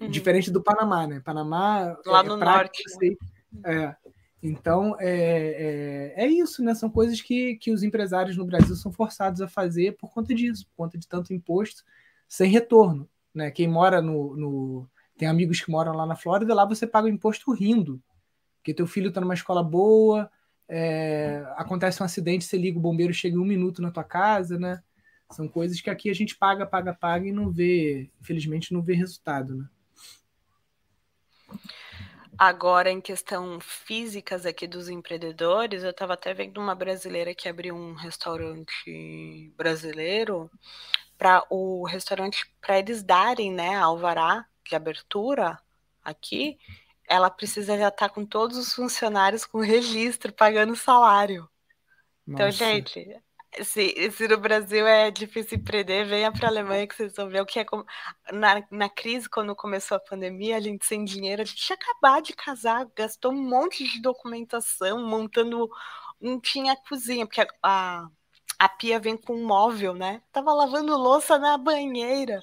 Speaker 1: Uhum. Diferente do Panamá, né? Panamá.
Speaker 2: Lá é, no norte.
Speaker 1: Né? É. Então, é, é, é, isso, né? São coisas que, que os empresários no Brasil são forçados a fazer por conta disso, por conta de tanto imposto sem retorno. Né? Quem mora no, no. Tem amigos que moram lá na Flórida, lá você paga o imposto rindo. Porque teu filho está numa escola boa, é, acontece um acidente, você liga o bombeiro, chega um minuto na tua casa, né? São coisas que aqui a gente paga, paga, paga e não vê, infelizmente, não vê resultado, né?
Speaker 2: Agora, em questão físicas aqui dos empreendedores, eu estava até vendo uma brasileira que abriu um restaurante brasileiro para o restaurante, para eles darem, né, alvará de abertura aqui, ela precisa já estar tá com todos os funcionários com registro, pagando salário. Então, Nossa. Então, gente, Se, se no Brasil é difícil empreender, venha para a Alemanha que vocês vão ver o que é. Na, na crise, quando começou a pandemia, a gente sem dinheiro, a gente tinha acabado de casar, gastou um monte de documentação, montando. Não tinha cozinha, porque a, a, a pia vem com um móvel, né? Tava lavando louça na banheira.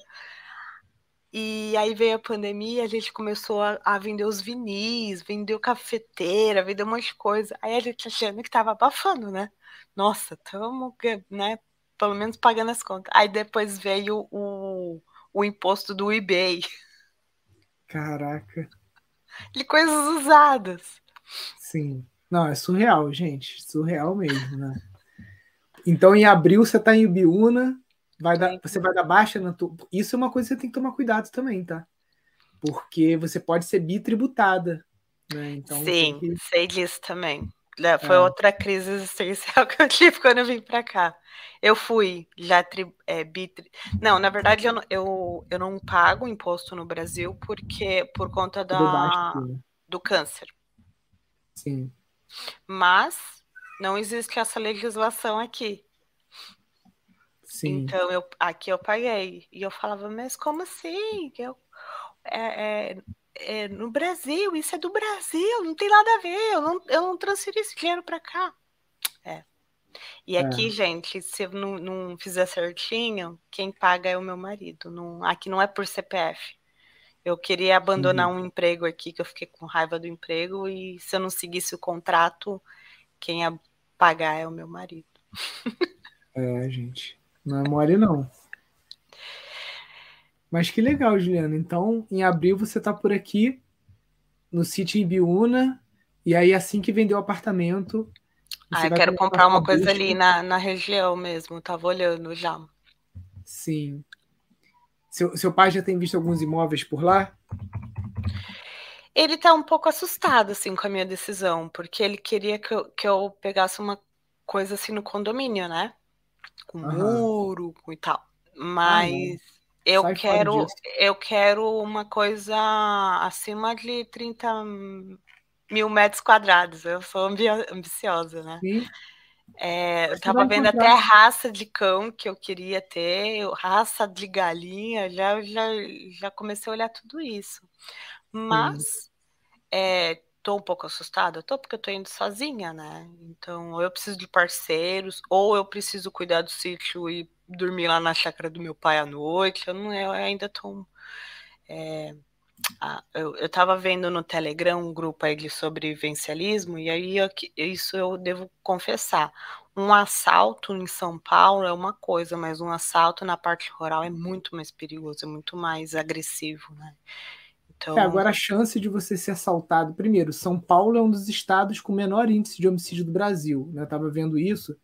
Speaker 2: E aí veio a pandemia, a gente começou a, a, vender os vinis, vendeu cafeteira, vendeu um monte de coisa. Aí a gente achando que tava abafando, né? Nossa, estamos, né? Pelo menos pagando as contas. Aí depois veio o, o imposto do eBay.
Speaker 1: Caraca.
Speaker 2: De coisas usadas.
Speaker 1: Sim. Não, é surreal, gente. Surreal mesmo, né? Então, em abril, você está em Ibiúna, vai dar, você vai dar baixa na tua. Isso é uma coisa que você tem que tomar cuidado também, tá? Porque você pode ser bitributada. Né?
Speaker 2: Então, Sim, que... sei disso também. Né, foi é. outra crise existencial que eu tive quando eu vim para cá. Eu fui já tri, é, bitri... Não, na verdade eu não, eu, eu não pago imposto no Brasil porque por conta da, do câncer.
Speaker 1: Sim.
Speaker 2: Mas não existe essa legislação aqui. Sim. Então eu aqui eu paguei. E eu falava, mas como assim? Eu, é, é, é, no Brasil, isso é do Brasil, não tem nada a ver, eu não, eu não transferi esse dinheiro para cá. É. E aqui, é. gente, se eu não, não, fizer certinho, quem paga é o meu marido. Não, aqui não é por CPF. Eu queria abandonar uhum. um emprego aqui, que eu fiquei com raiva do emprego, e se eu não seguisse o contrato, quem ia pagar é o meu marido.
Speaker 1: É, gente. Não é mole, não. Mas que legal, Juliana. Então, em abril você está por aqui, no sítio em Biúna, e aí assim que vender o apartamento.
Speaker 2: Ah, eu quero comprar uma coisa ali na, na região mesmo, tava olhando já.
Speaker 1: Sim. Seu, seu pai já tem visto alguns imóveis por lá?
Speaker 2: Ele tá um pouco assustado, assim, com a minha decisão, porque ele queria que eu, que eu pegasse uma coisa assim no condomínio, né? Com uhum. muro e tal. Mas. Ah, eu Sai quero, eu quero uma coisa acima de 30 mil metros quadrados. Eu sou ambiciosa, né? Sim. É, eu estava vendo até raça de cão que eu queria ter, raça de galinha, já, já, já comecei a olhar tudo isso. Mas é, tô um pouco assustada, tô porque eu tô indo sozinha, né? Então, ou eu preciso de parceiros, ou eu preciso cuidar do sítio e dormir lá na chácara do meu pai à noite. Eu não eu ainda tô é, eu, eu tava vendo no Telegram um grupo aí de sobrevivencialismo, e aí eu, isso eu devo confessar. Um assalto em São Paulo é uma coisa, mas um assalto na parte rural é muito mais perigoso, é muito mais agressivo, né?
Speaker 1: Então... É, agora a chance de você ser assaltado. Primeiro, São Paulo é um dos estados com menor índice de homicídio do Brasil. Né? Eu estava vendo isso.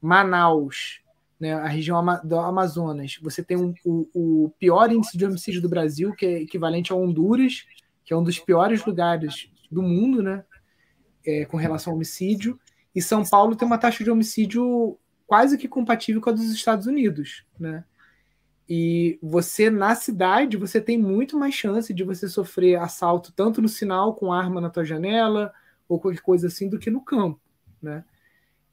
Speaker 1: Manaus, né, a região do Amazonas, você tem um, o, o, pior índice de homicídio do Brasil, que é equivalente a Honduras, que é um dos piores lugares do mundo, né? É, com relação ao homicídio. E São Paulo tem uma taxa de homicídio quase que compatível com a dos Estados Unidos, né? E você, na cidade, você tem muito mais chance de você sofrer assalto tanto no sinal com arma na tua janela ou qualquer coisa assim do que no campo, né?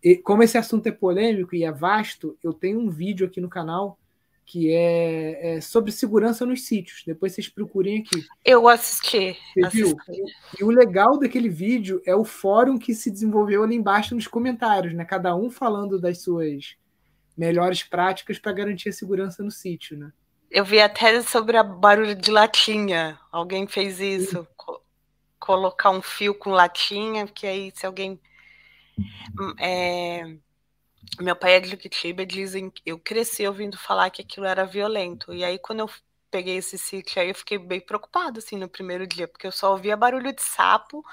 Speaker 1: E como esse assunto é polêmico e é vasto, eu tenho um vídeo aqui no canal que é, é sobre segurança nos sítios. Depois vocês procurem aqui.
Speaker 2: Eu assisti. Você assisti.
Speaker 1: viu? E o legal daquele vídeo é o fórum que se desenvolveu ali embaixo nos comentários, né? Cada um falando das suas melhores práticas para garantir a segurança no sítio, né?
Speaker 2: Eu vi até sobre a barulho de latinha. Alguém fez isso. Co colocar um fio com latinha, porque aí se alguém. É... Meu pai é de Luquitiba, dizem eu cresci ouvindo falar que aquilo era violento. E aí, quando eu peguei esse sítio aí, eu fiquei bem preocupada, assim, no primeiro dia, porque eu só ouvia barulho de sapo,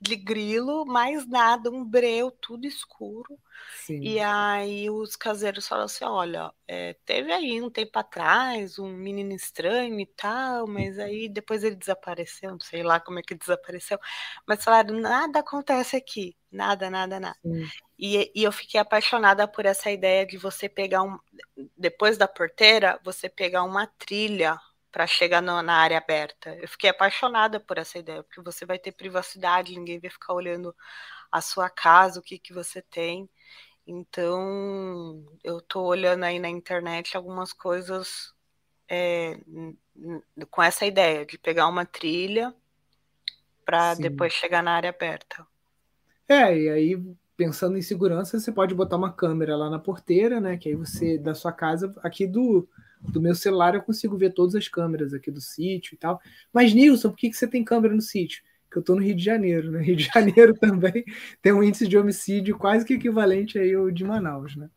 Speaker 2: de grilo, mais nada, um breu, tudo escuro. Sim. E aí os caseiros falaram assim, olha, é, teve aí um tempo atrás um menino estranho e tal, mas aí depois ele desapareceu, não sei lá como é que desapareceu, mas falaram, nada acontece aqui, nada, nada, nada. E, e, eu fiquei apaixonada por essa ideia de você pegar um. Depois da porteira, você pegar uma trilha para chegar no, na área aberta. Eu fiquei apaixonada por essa ideia, porque você vai ter privacidade, ninguém vai ficar olhando a sua casa, o que, que você tem. Então, eu tô olhando aí na internet algumas coisas é, com essa ideia de pegar uma trilha para depois chegar na área aberta.
Speaker 1: É, e aí pensando em segurança, você pode botar uma câmera lá na porteira, né? Que aí você, da sua casa, aqui do, do meu celular, eu consigo ver todas as câmeras aqui do sítio e tal. Mas, Nilson, por que, que você tem câmera no sítio? Que eu tô no Rio de Janeiro, né? Rio de Janeiro também tem um índice de homicídio quase que equivalente aí ao de Manaus, né?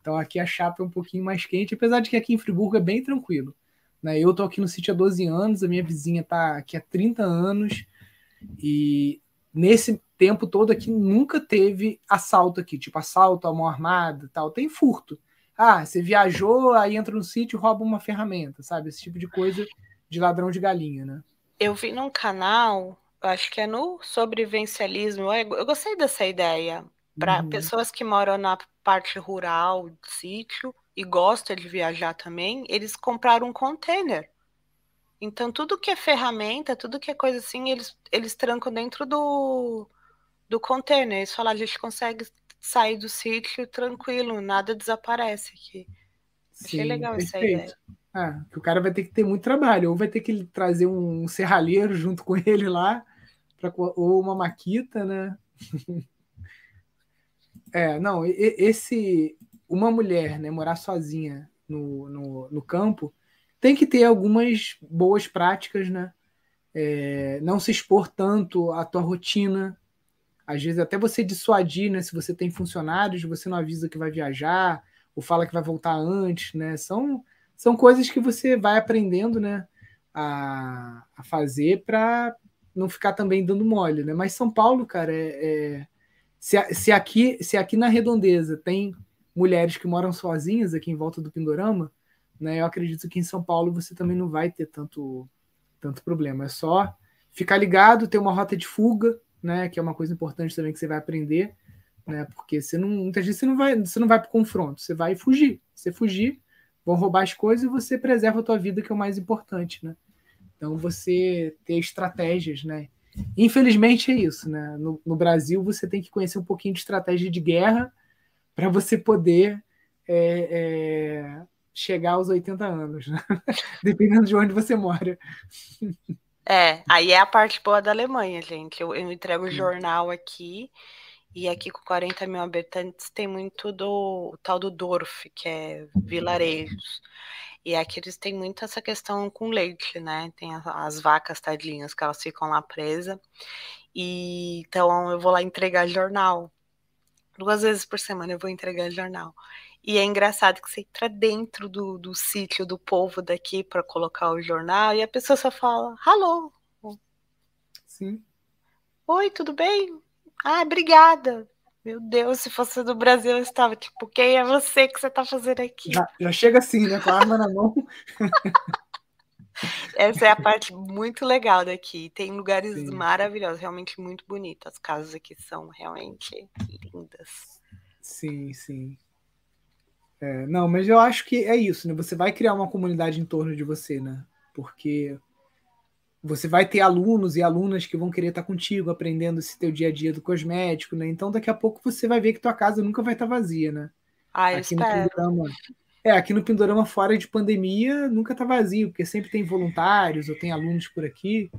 Speaker 1: Então aqui a chapa é um pouquinho mais quente, apesar de que aqui em Friburgo é bem tranquilo. Né? Eu tô aqui no sítio há 12 anos, a minha vizinha tá aqui há 30 anos, e nesse tempo todo aqui nunca teve assalto aqui, tipo assalto, a mão armada tal. Tem furto. Ah, você viajou, aí entra no sítio e rouba uma ferramenta, sabe? Esse tipo de coisa de ladrão de galinha, né?
Speaker 2: Eu vi num canal, acho que é no sobrevivencialismo, eu gostei dessa ideia. Para uhum. pessoas que moram na parte rural do sítio e gostam de viajar também, eles compraram um container então, tudo que é ferramenta, tudo que é coisa assim, eles, eles trancam dentro do, do container. Eles falam, a gente consegue sair do sítio tranquilo, nada desaparece aqui. Sim, Achei legal perfeito. essa ideia.
Speaker 1: Ah, que o cara vai ter que ter muito trabalho, ou vai ter que trazer um serralheiro junto com ele lá, pra, ou uma maquita, né? é, não, esse. Uma mulher, né, morar sozinha no, no, no campo, tem que ter algumas boas práticas, né? É, não se expor tanto à tua rotina. Às vezes até você dissuadir, né? Se você tem funcionários, você não avisa que vai viajar, ou fala que vai voltar antes, né? São, são coisas que você vai aprendendo, né? A, a fazer para não ficar também dando mole, né? Mas São Paulo, cara, é, é, se, se, aqui, se aqui na redondeza tem mulheres que moram sozinhas aqui em volta do Pindorama, né? Eu acredito que em São Paulo você também não vai ter tanto, tanto problema. É só ficar ligado, ter uma rota de fuga, né? Que é uma coisa importante também que você vai aprender, né? Porque você não, muitas vezes você não vai, você não vai para confronto, você vai fugir. Você fugir, vão roubar as coisas e você preserva a tua vida, que é o mais importante, né? Então você ter estratégias, né? Infelizmente é isso, né? No, no Brasil você tem que conhecer um pouquinho de estratégia de guerra para você poder é, é, chegar aos 80 anos, né? dependendo de onde você mora.
Speaker 2: É, aí é a parte boa da Alemanha, gente. Eu, eu entrego o jornal aqui, e aqui com 40 mil habitantes tem muito do tal do Dorf, que é vilarejos. E aqui eles têm muito essa questão com leite, né? Tem as, as vacas tadinhas que elas ficam lá presas. E então eu vou lá entregar jornal. Duas vezes por semana eu vou entregar jornal. E é engraçado que você entra dentro do, do sítio do povo daqui para colocar o jornal e a pessoa só fala: Alô.
Speaker 1: Sim.
Speaker 2: Oi, tudo bem? Ah, obrigada. Meu Deus, se fosse do Brasil, eu estava tipo, quem é você que você está fazendo aqui?
Speaker 1: Já, já, chega assim, né? Com a arma na mão.
Speaker 2: Essa é a parte muito legal daqui. Tem lugares sim. maravilhosos, realmente muito bonitos. As casas aqui são realmente lindas.
Speaker 1: Sim, sim. É, não, mas eu acho que é isso, né? Você vai criar uma comunidade em torno de você, né? Porque você vai ter alunos e alunas que vão querer estar contigo, aprendendo esse teu dia a dia do cosmético, né? Então daqui a pouco você vai ver que tua casa nunca vai estar vazia, né?
Speaker 2: Ah, eu aqui espero.
Speaker 1: no Pindorama, é, aqui no Pindorama, fora de pandemia, nunca está vazio, porque sempre tem voluntários ou tem alunos por aqui,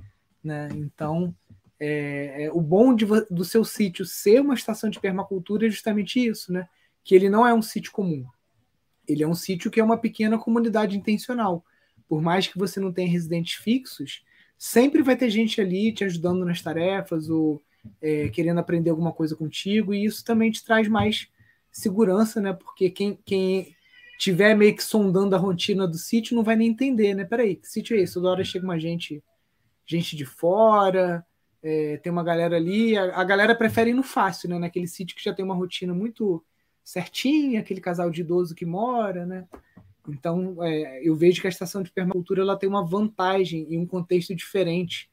Speaker 1: né? Então, é, é, o bom de, do seu sítio ser uma estação de permacultura é justamente isso, né? Que ele não é um sítio comum ele é um sítio que é uma pequena comunidade intencional. Por mais que você não tenha residentes fixos, sempre vai ter gente ali te ajudando nas tarefas ou é, querendo aprender alguma coisa contigo, e isso também te traz mais segurança, né? Porque quem, quem tiver meio que sondando a rotina do sítio não vai nem entender, né? Peraí, que sítio é esse? Toda hora chega uma gente, gente de fora, é, tem uma galera ali. A, a, galera prefere ir no fácil, né? Naquele sítio que já tem uma rotina muito certinha, aquele casal de idoso que mora, né? Então, é, eu vejo que a estação de permacultura ela tem uma vantagem e um contexto diferente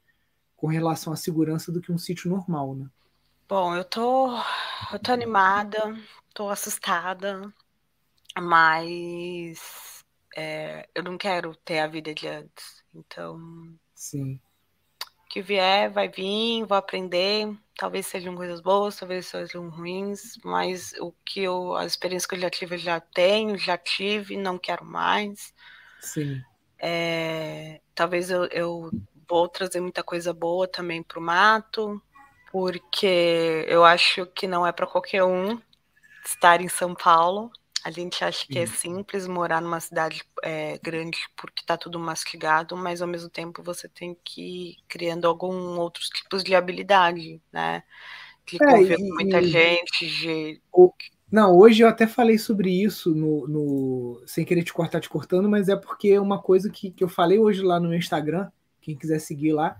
Speaker 1: com relação à segurança do que um sítio normal, né?
Speaker 2: Bom, eu tô, eu tô animada, tô assustada, mas é, eu não quero ter a vida de antes. Então,
Speaker 1: sim.
Speaker 2: Que vier, vai vir, vou aprender. Talvez sejam coisas boas, talvez sejam ruins, mas o que eu, a experiência que eu já tive, eu já tenho, já tive, não quero mais.
Speaker 1: Sim.
Speaker 2: É, talvez eu, eu vou trazer muita coisa boa também para o mato, porque eu acho que não é para qualquer um estar em São Paulo. A gente acha que é simples morar numa cidade é, grande porque está tudo mastigado, mas ao mesmo tempo você tem que ir criando algum outros tipos de habilidade, né? De é, conviver com muita e, gente, de...
Speaker 1: Não, hoje eu até falei sobre isso no, no, sem querer te cortar te cortando, mas é porque é uma coisa que, que eu falei hoje lá no meu Instagram, quem quiser seguir lá,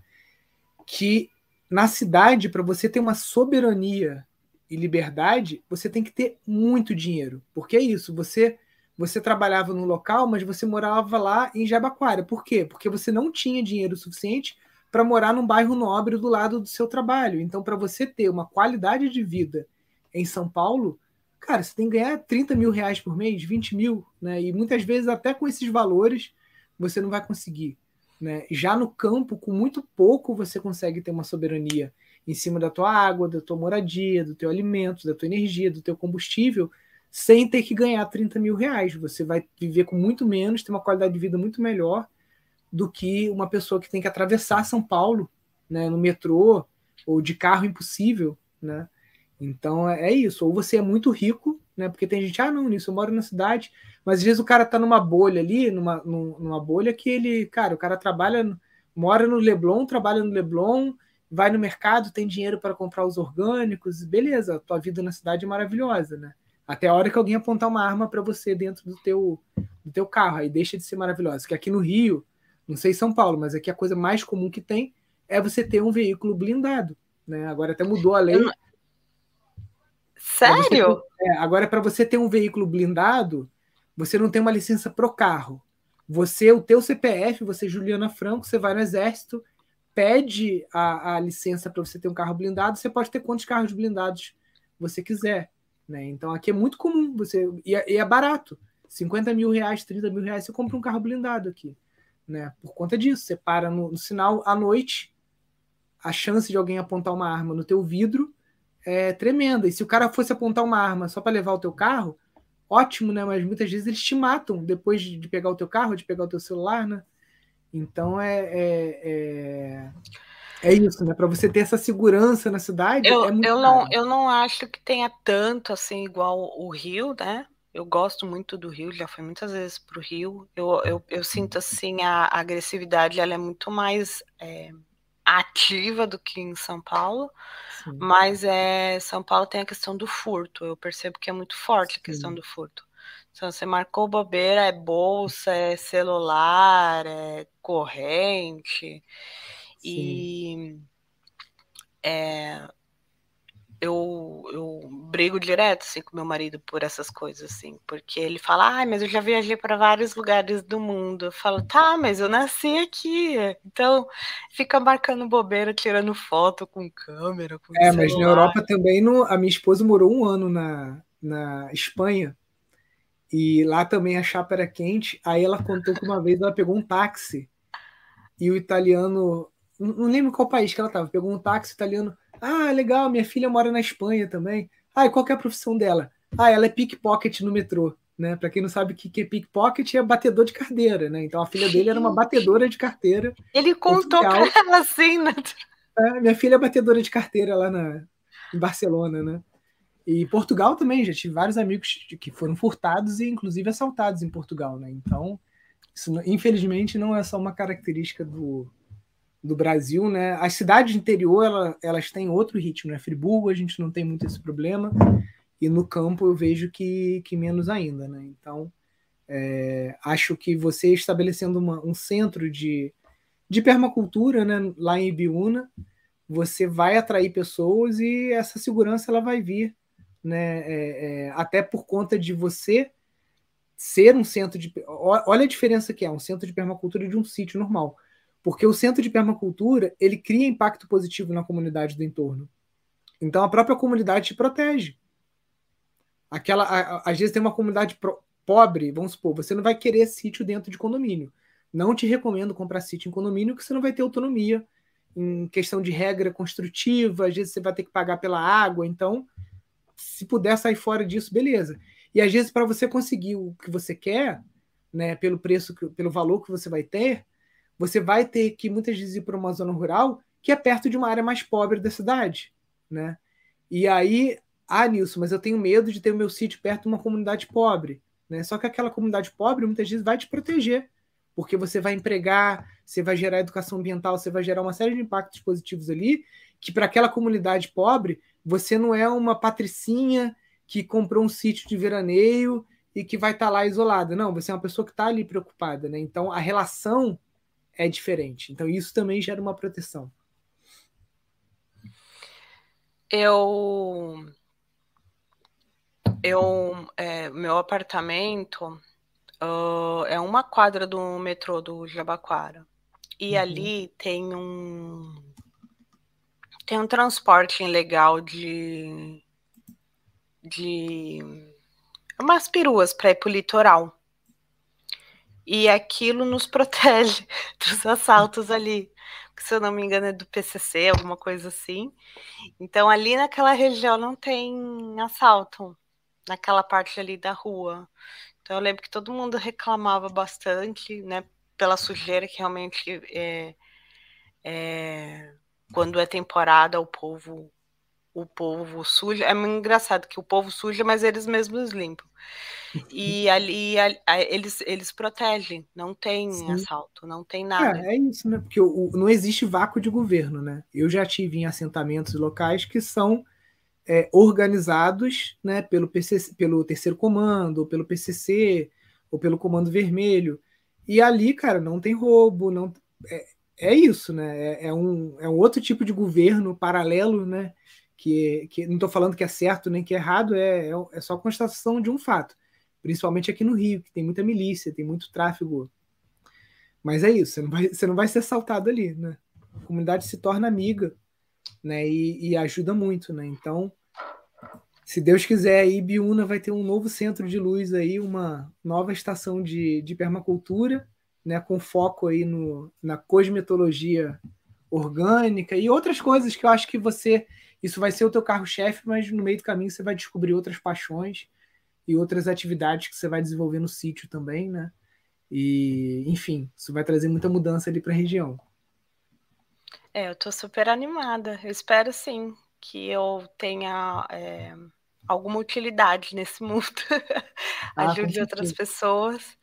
Speaker 1: que na cidade, para você ter uma soberania e liberdade, você tem que ter muito dinheiro. Porque é isso, você você trabalhava no local, mas você morava lá em Jabaquara. Por quê? Porque você não tinha dinheiro suficiente para morar num bairro nobre do lado do seu trabalho. Então, para você ter uma qualidade de vida em São Paulo, cara, você tem que ganhar 30 mil reais por mês, 20 mil, né? E muitas vezes, até com esses valores, você não vai conseguir. Né? Já no campo, com muito pouco, você consegue ter uma soberania em cima da tua água, da tua moradia, do teu alimento, da tua energia, do teu combustível, sem ter que ganhar 30 mil reais. Você vai viver com muito menos, ter uma qualidade de vida muito melhor do que uma pessoa que tem que atravessar São Paulo né, no metrô ou de carro impossível. Né? Então é, é isso. Ou você é muito rico, né? Porque tem gente, ah, não, nisso eu moro na cidade, mas às vezes o cara tá numa bolha ali, numa, numa bolha que ele, cara, o cara trabalha, mora no Leblon, trabalha no Leblon, vai no mercado, tem dinheiro para comprar os orgânicos, beleza, tua vida na cidade é maravilhosa, né? Até a hora que alguém apontar uma arma para você dentro do teu, do teu carro, aí deixa de ser maravilhosa. Que aqui no Rio, não sei São Paulo, mas aqui a coisa mais comum que tem é você ter um veículo blindado, né? Agora até mudou a lei.
Speaker 2: Sério?
Speaker 1: Ter, é, agora para você ter um veículo blindado, você não tem uma licença pro carro. Você, o teu CPF, você Juliana Franco, você vai no exército, pede a, a licença para você ter um carro blindado, você pode ter quantos carros blindados você quiser. Né? Então aqui é muito comum, você e é, e é, barato. 50 mil reais, 30 mil reais, você compra um carro blindado aqui. Né? Por conta disso, você para no, no sinal à noite, a chance de alguém apontar uma arma no teu vidro é tremenda. E se o cara fosse apontar uma arma só para levar o teu carro, ótimo, né? Mas muitas vezes eles te matam depois de pegar o teu carro, de pegar o teu celular, né? Então é, é, é, é isso, né? Para você ter essa segurança na cidade.
Speaker 2: Eu,
Speaker 1: é
Speaker 2: eu, não, eu não acho que tenha tanto assim igual o Rio, né? Eu gosto muito do Rio, já fui muitas vezes para o Rio. Eu, eu, eu, sinto assim a, agressividade, ela é muito mais é, ativa do que em São Paulo, Sim. mas é, São Paulo tem a questão do furto. Eu percebo que é muito forte a questão do furto. Então, você marcou bobeira, é bolsa, é celular, é corrente. Sim. E é, eu, eu brigo direto assim, com meu marido por essas coisas, assim, porque ele fala, ah, mas eu já viajei para vários lugares do mundo. Eu falo, tá, mas eu nasci aqui. Então, fica marcando bobeira, tirando foto com câmera. Com
Speaker 1: é, celular. mas na Europa também, no, a minha esposa morou um ano na, na Espanha. E lá também a chapa era quente. Aí ela contou que uma vez ela pegou um táxi e o italiano, não lembro qual país que ela estava, pegou um táxi italiano ah, legal, minha filha mora na Espanha também. Ah, e qual é a profissão dela? Ah, ela é pickpocket no metrô. Né? Para quem não sabe o que é pickpocket, é batedor de carteira, né? Então a filha dele era uma batedora de carteira.
Speaker 2: Ele contou para ela assim, né?
Speaker 1: É, minha filha é batedora de carteira lá na, em Barcelona, né? E Portugal também, já tive vários amigos que foram furtados e inclusive assaltados em Portugal, né? Então, isso infelizmente não é só uma característica do, do Brasil, né? As cidades interior ela, elas têm outro ritmo, né? Friburgo a gente não tem muito esse problema e no campo eu vejo que, que menos ainda, né? Então é, acho que você estabelecendo uma, um centro de, de permacultura, né? Lá em Ibiúna, você vai atrair pessoas e essa segurança ela vai vir, né? É, é, até por conta de você ser um centro de olha a diferença que é um centro de permacultura de um sítio normal porque o centro de permacultura, ele cria impacto positivo na comunidade do entorno. Então a própria comunidade te protege. Aquela, a, às vezes tem uma comunidade pro, pobre, vamos supor, você não vai querer sítio dentro de condomínio. Não te recomendo comprar sítio em condomínio, porque você não vai ter autonomia em questão de regra construtiva, às vezes você vai ter que pagar pela água, então se puder sair fora disso, beleza. E às vezes para você conseguir o que você quer, né, pelo preço, pelo valor que você vai ter, você vai ter que muitas vezes ir para uma zona rural que é perto de uma área mais pobre da cidade, né? E aí, ah, Nilson, mas eu tenho medo de ter o meu sítio perto de uma comunidade pobre, né? Só que aquela comunidade pobre muitas vezes vai te proteger, porque você vai empregar, você vai gerar educação ambiental, você vai gerar uma série de impactos positivos ali, que para aquela comunidade pobre, você não é uma patricinha que comprou um sítio de veraneio e que vai estar tá lá isolada. Não, você é uma pessoa que está ali preocupada, né? Então a relação é diferente. Então isso também gera uma proteção.
Speaker 2: Eu eu é, meu apartamento uh, é uma quadra do metrô do Jabaquara e uhum. ali tem um tem um transporte legal de de umas peruas para ir para o litoral. E aquilo nos protege dos assaltos ali. Que, se eu não me engano, é do PCC, alguma coisa assim. Então, ali naquela região não tem assalto, naquela parte ali da rua. Então, eu lembro que todo mundo reclamava bastante, né, pela sujeira que realmente é, é quando é temporada o povo o povo suja. É muito engraçado que o povo suja, mas eles mesmos limpam. E ali a, a, eles, eles protegem, não tem Sim. assalto, não tem nada.
Speaker 1: É, é isso, né? Porque o, o, não existe vácuo de governo, né? Eu já tive em assentamentos locais que são é, organizados né, pelo, PCC, pelo terceiro comando, ou pelo PCC, ou pelo comando vermelho. E ali, cara, não tem roubo, não é, é isso, né? É, é, um, é um outro tipo de governo paralelo, né? que, que não estou falando que é certo nem que é errado, é, é, é só constatação de um fato. Principalmente aqui no Rio, que tem muita milícia, tem muito tráfego. Mas é isso, você não vai, você não vai ser assaltado ali, né? A comunidade se torna amiga, né? E, e ajuda muito, né? Então, se Deus quiser, aí Biúna vai ter um novo centro de luz aí, uma nova estação de, de permacultura, né? Com foco aí no, na cosmetologia orgânica e outras coisas que eu acho que você isso vai ser o teu carro-chefe, mas no meio do caminho você vai descobrir outras paixões e outras atividades que você vai desenvolver no sítio também, né? E, enfim, isso vai trazer muita mudança ali para a região.
Speaker 2: É, eu tô super animada. Eu espero sim que eu tenha é, alguma utilidade nesse mundo. Ah, Ajude outras pessoas.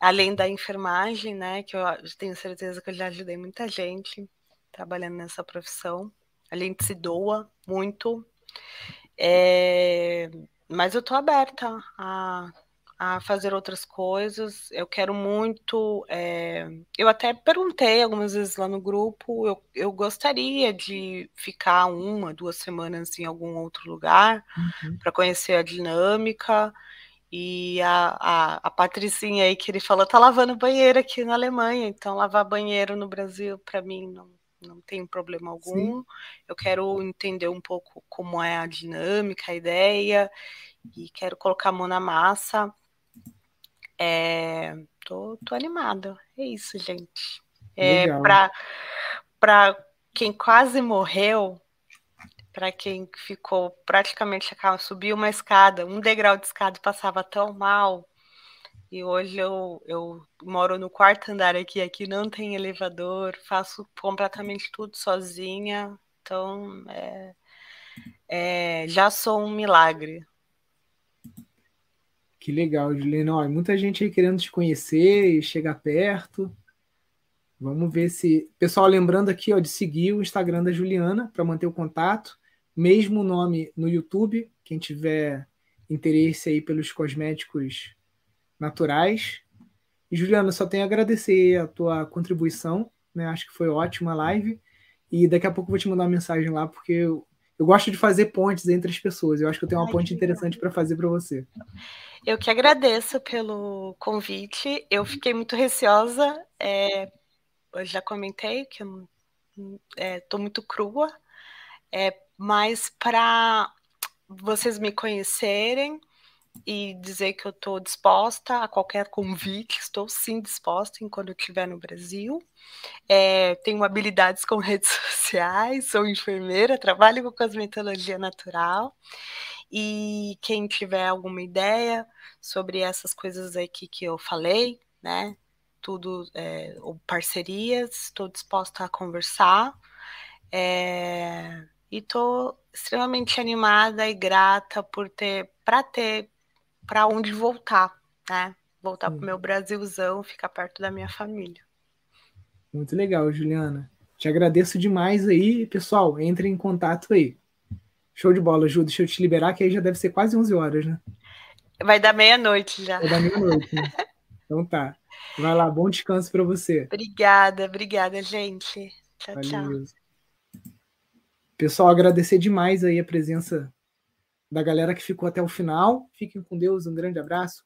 Speaker 2: Além da enfermagem, né? Que eu tenho certeza que eu já ajudei muita gente trabalhando nessa profissão a gente se doa muito. É, mas eu estou aberta a, a fazer outras coisas. Eu quero muito. É, eu até perguntei algumas vezes lá no grupo. Eu, eu gostaria de ficar uma, duas semanas em algum outro lugar uhum. para conhecer a dinâmica. E a, a, a Patricinha aí que ele falou tá lavando banheiro aqui na Alemanha, então lavar banheiro no Brasil para mim não, não tem problema algum. Sim. Eu quero entender um pouco como é a dinâmica, a ideia, e quero colocar a mão na massa. É, tô, tô animada. É isso, gente. É, para quem quase morreu, para quem ficou praticamente subiu uma escada, um degrau de escada passava tão mal e hoje eu, eu moro no quarto andar aqui, aqui não tem elevador, faço completamente tudo sozinha. Então, é, é, já sou um milagre.
Speaker 1: Que legal, Juliana. Olha, muita gente aí querendo te conhecer e chegar perto. Vamos ver se. Pessoal, lembrando aqui ó, de seguir o Instagram da Juliana para manter o contato. Mesmo nome no YouTube. Quem tiver interesse aí pelos cosméticos naturais. E, Juliana, só tenho a agradecer a tua contribuição, né? Acho que foi ótima a live. E daqui a pouco eu vou te mandar uma mensagem lá, porque eu, eu gosto de fazer pontes entre as pessoas. Eu acho que eu tenho uma Ai, ponte interessante para fazer para você.
Speaker 2: Eu que agradeço pelo convite. Eu fiquei muito receosa. É, eu já comentei que eu estou é, muito crua, é, mas para vocês me conhecerem, e dizer que eu estou disposta a qualquer convite, estou sim disposta em quando eu estiver no Brasil. É, tenho habilidades com redes sociais, sou enfermeira, trabalho com cosmetologia natural. E quem tiver alguma ideia sobre essas coisas aqui que eu falei, né? Tudo, é, ou parcerias, estou disposta a conversar. É, e estou extremamente animada e grata por ter, para ter para onde voltar, né? Voltar para o meu Brasilzão, ficar perto da minha família.
Speaker 1: Muito legal, Juliana. Te agradeço demais aí, pessoal. Entre em contato aí. Show de bola, Ju. Deixa eu te liberar, que aí já deve ser quase 11 horas, né?
Speaker 2: Vai dar meia-noite já.
Speaker 1: Vai dar meia-noite. Né? então tá. Vai lá, bom descanso para você.
Speaker 2: Obrigada, obrigada, gente. Tchau, Valeu. tchau.
Speaker 1: Pessoal, agradecer demais aí a presença da galera que ficou até o final. Fiquem com Deus, um grande abraço.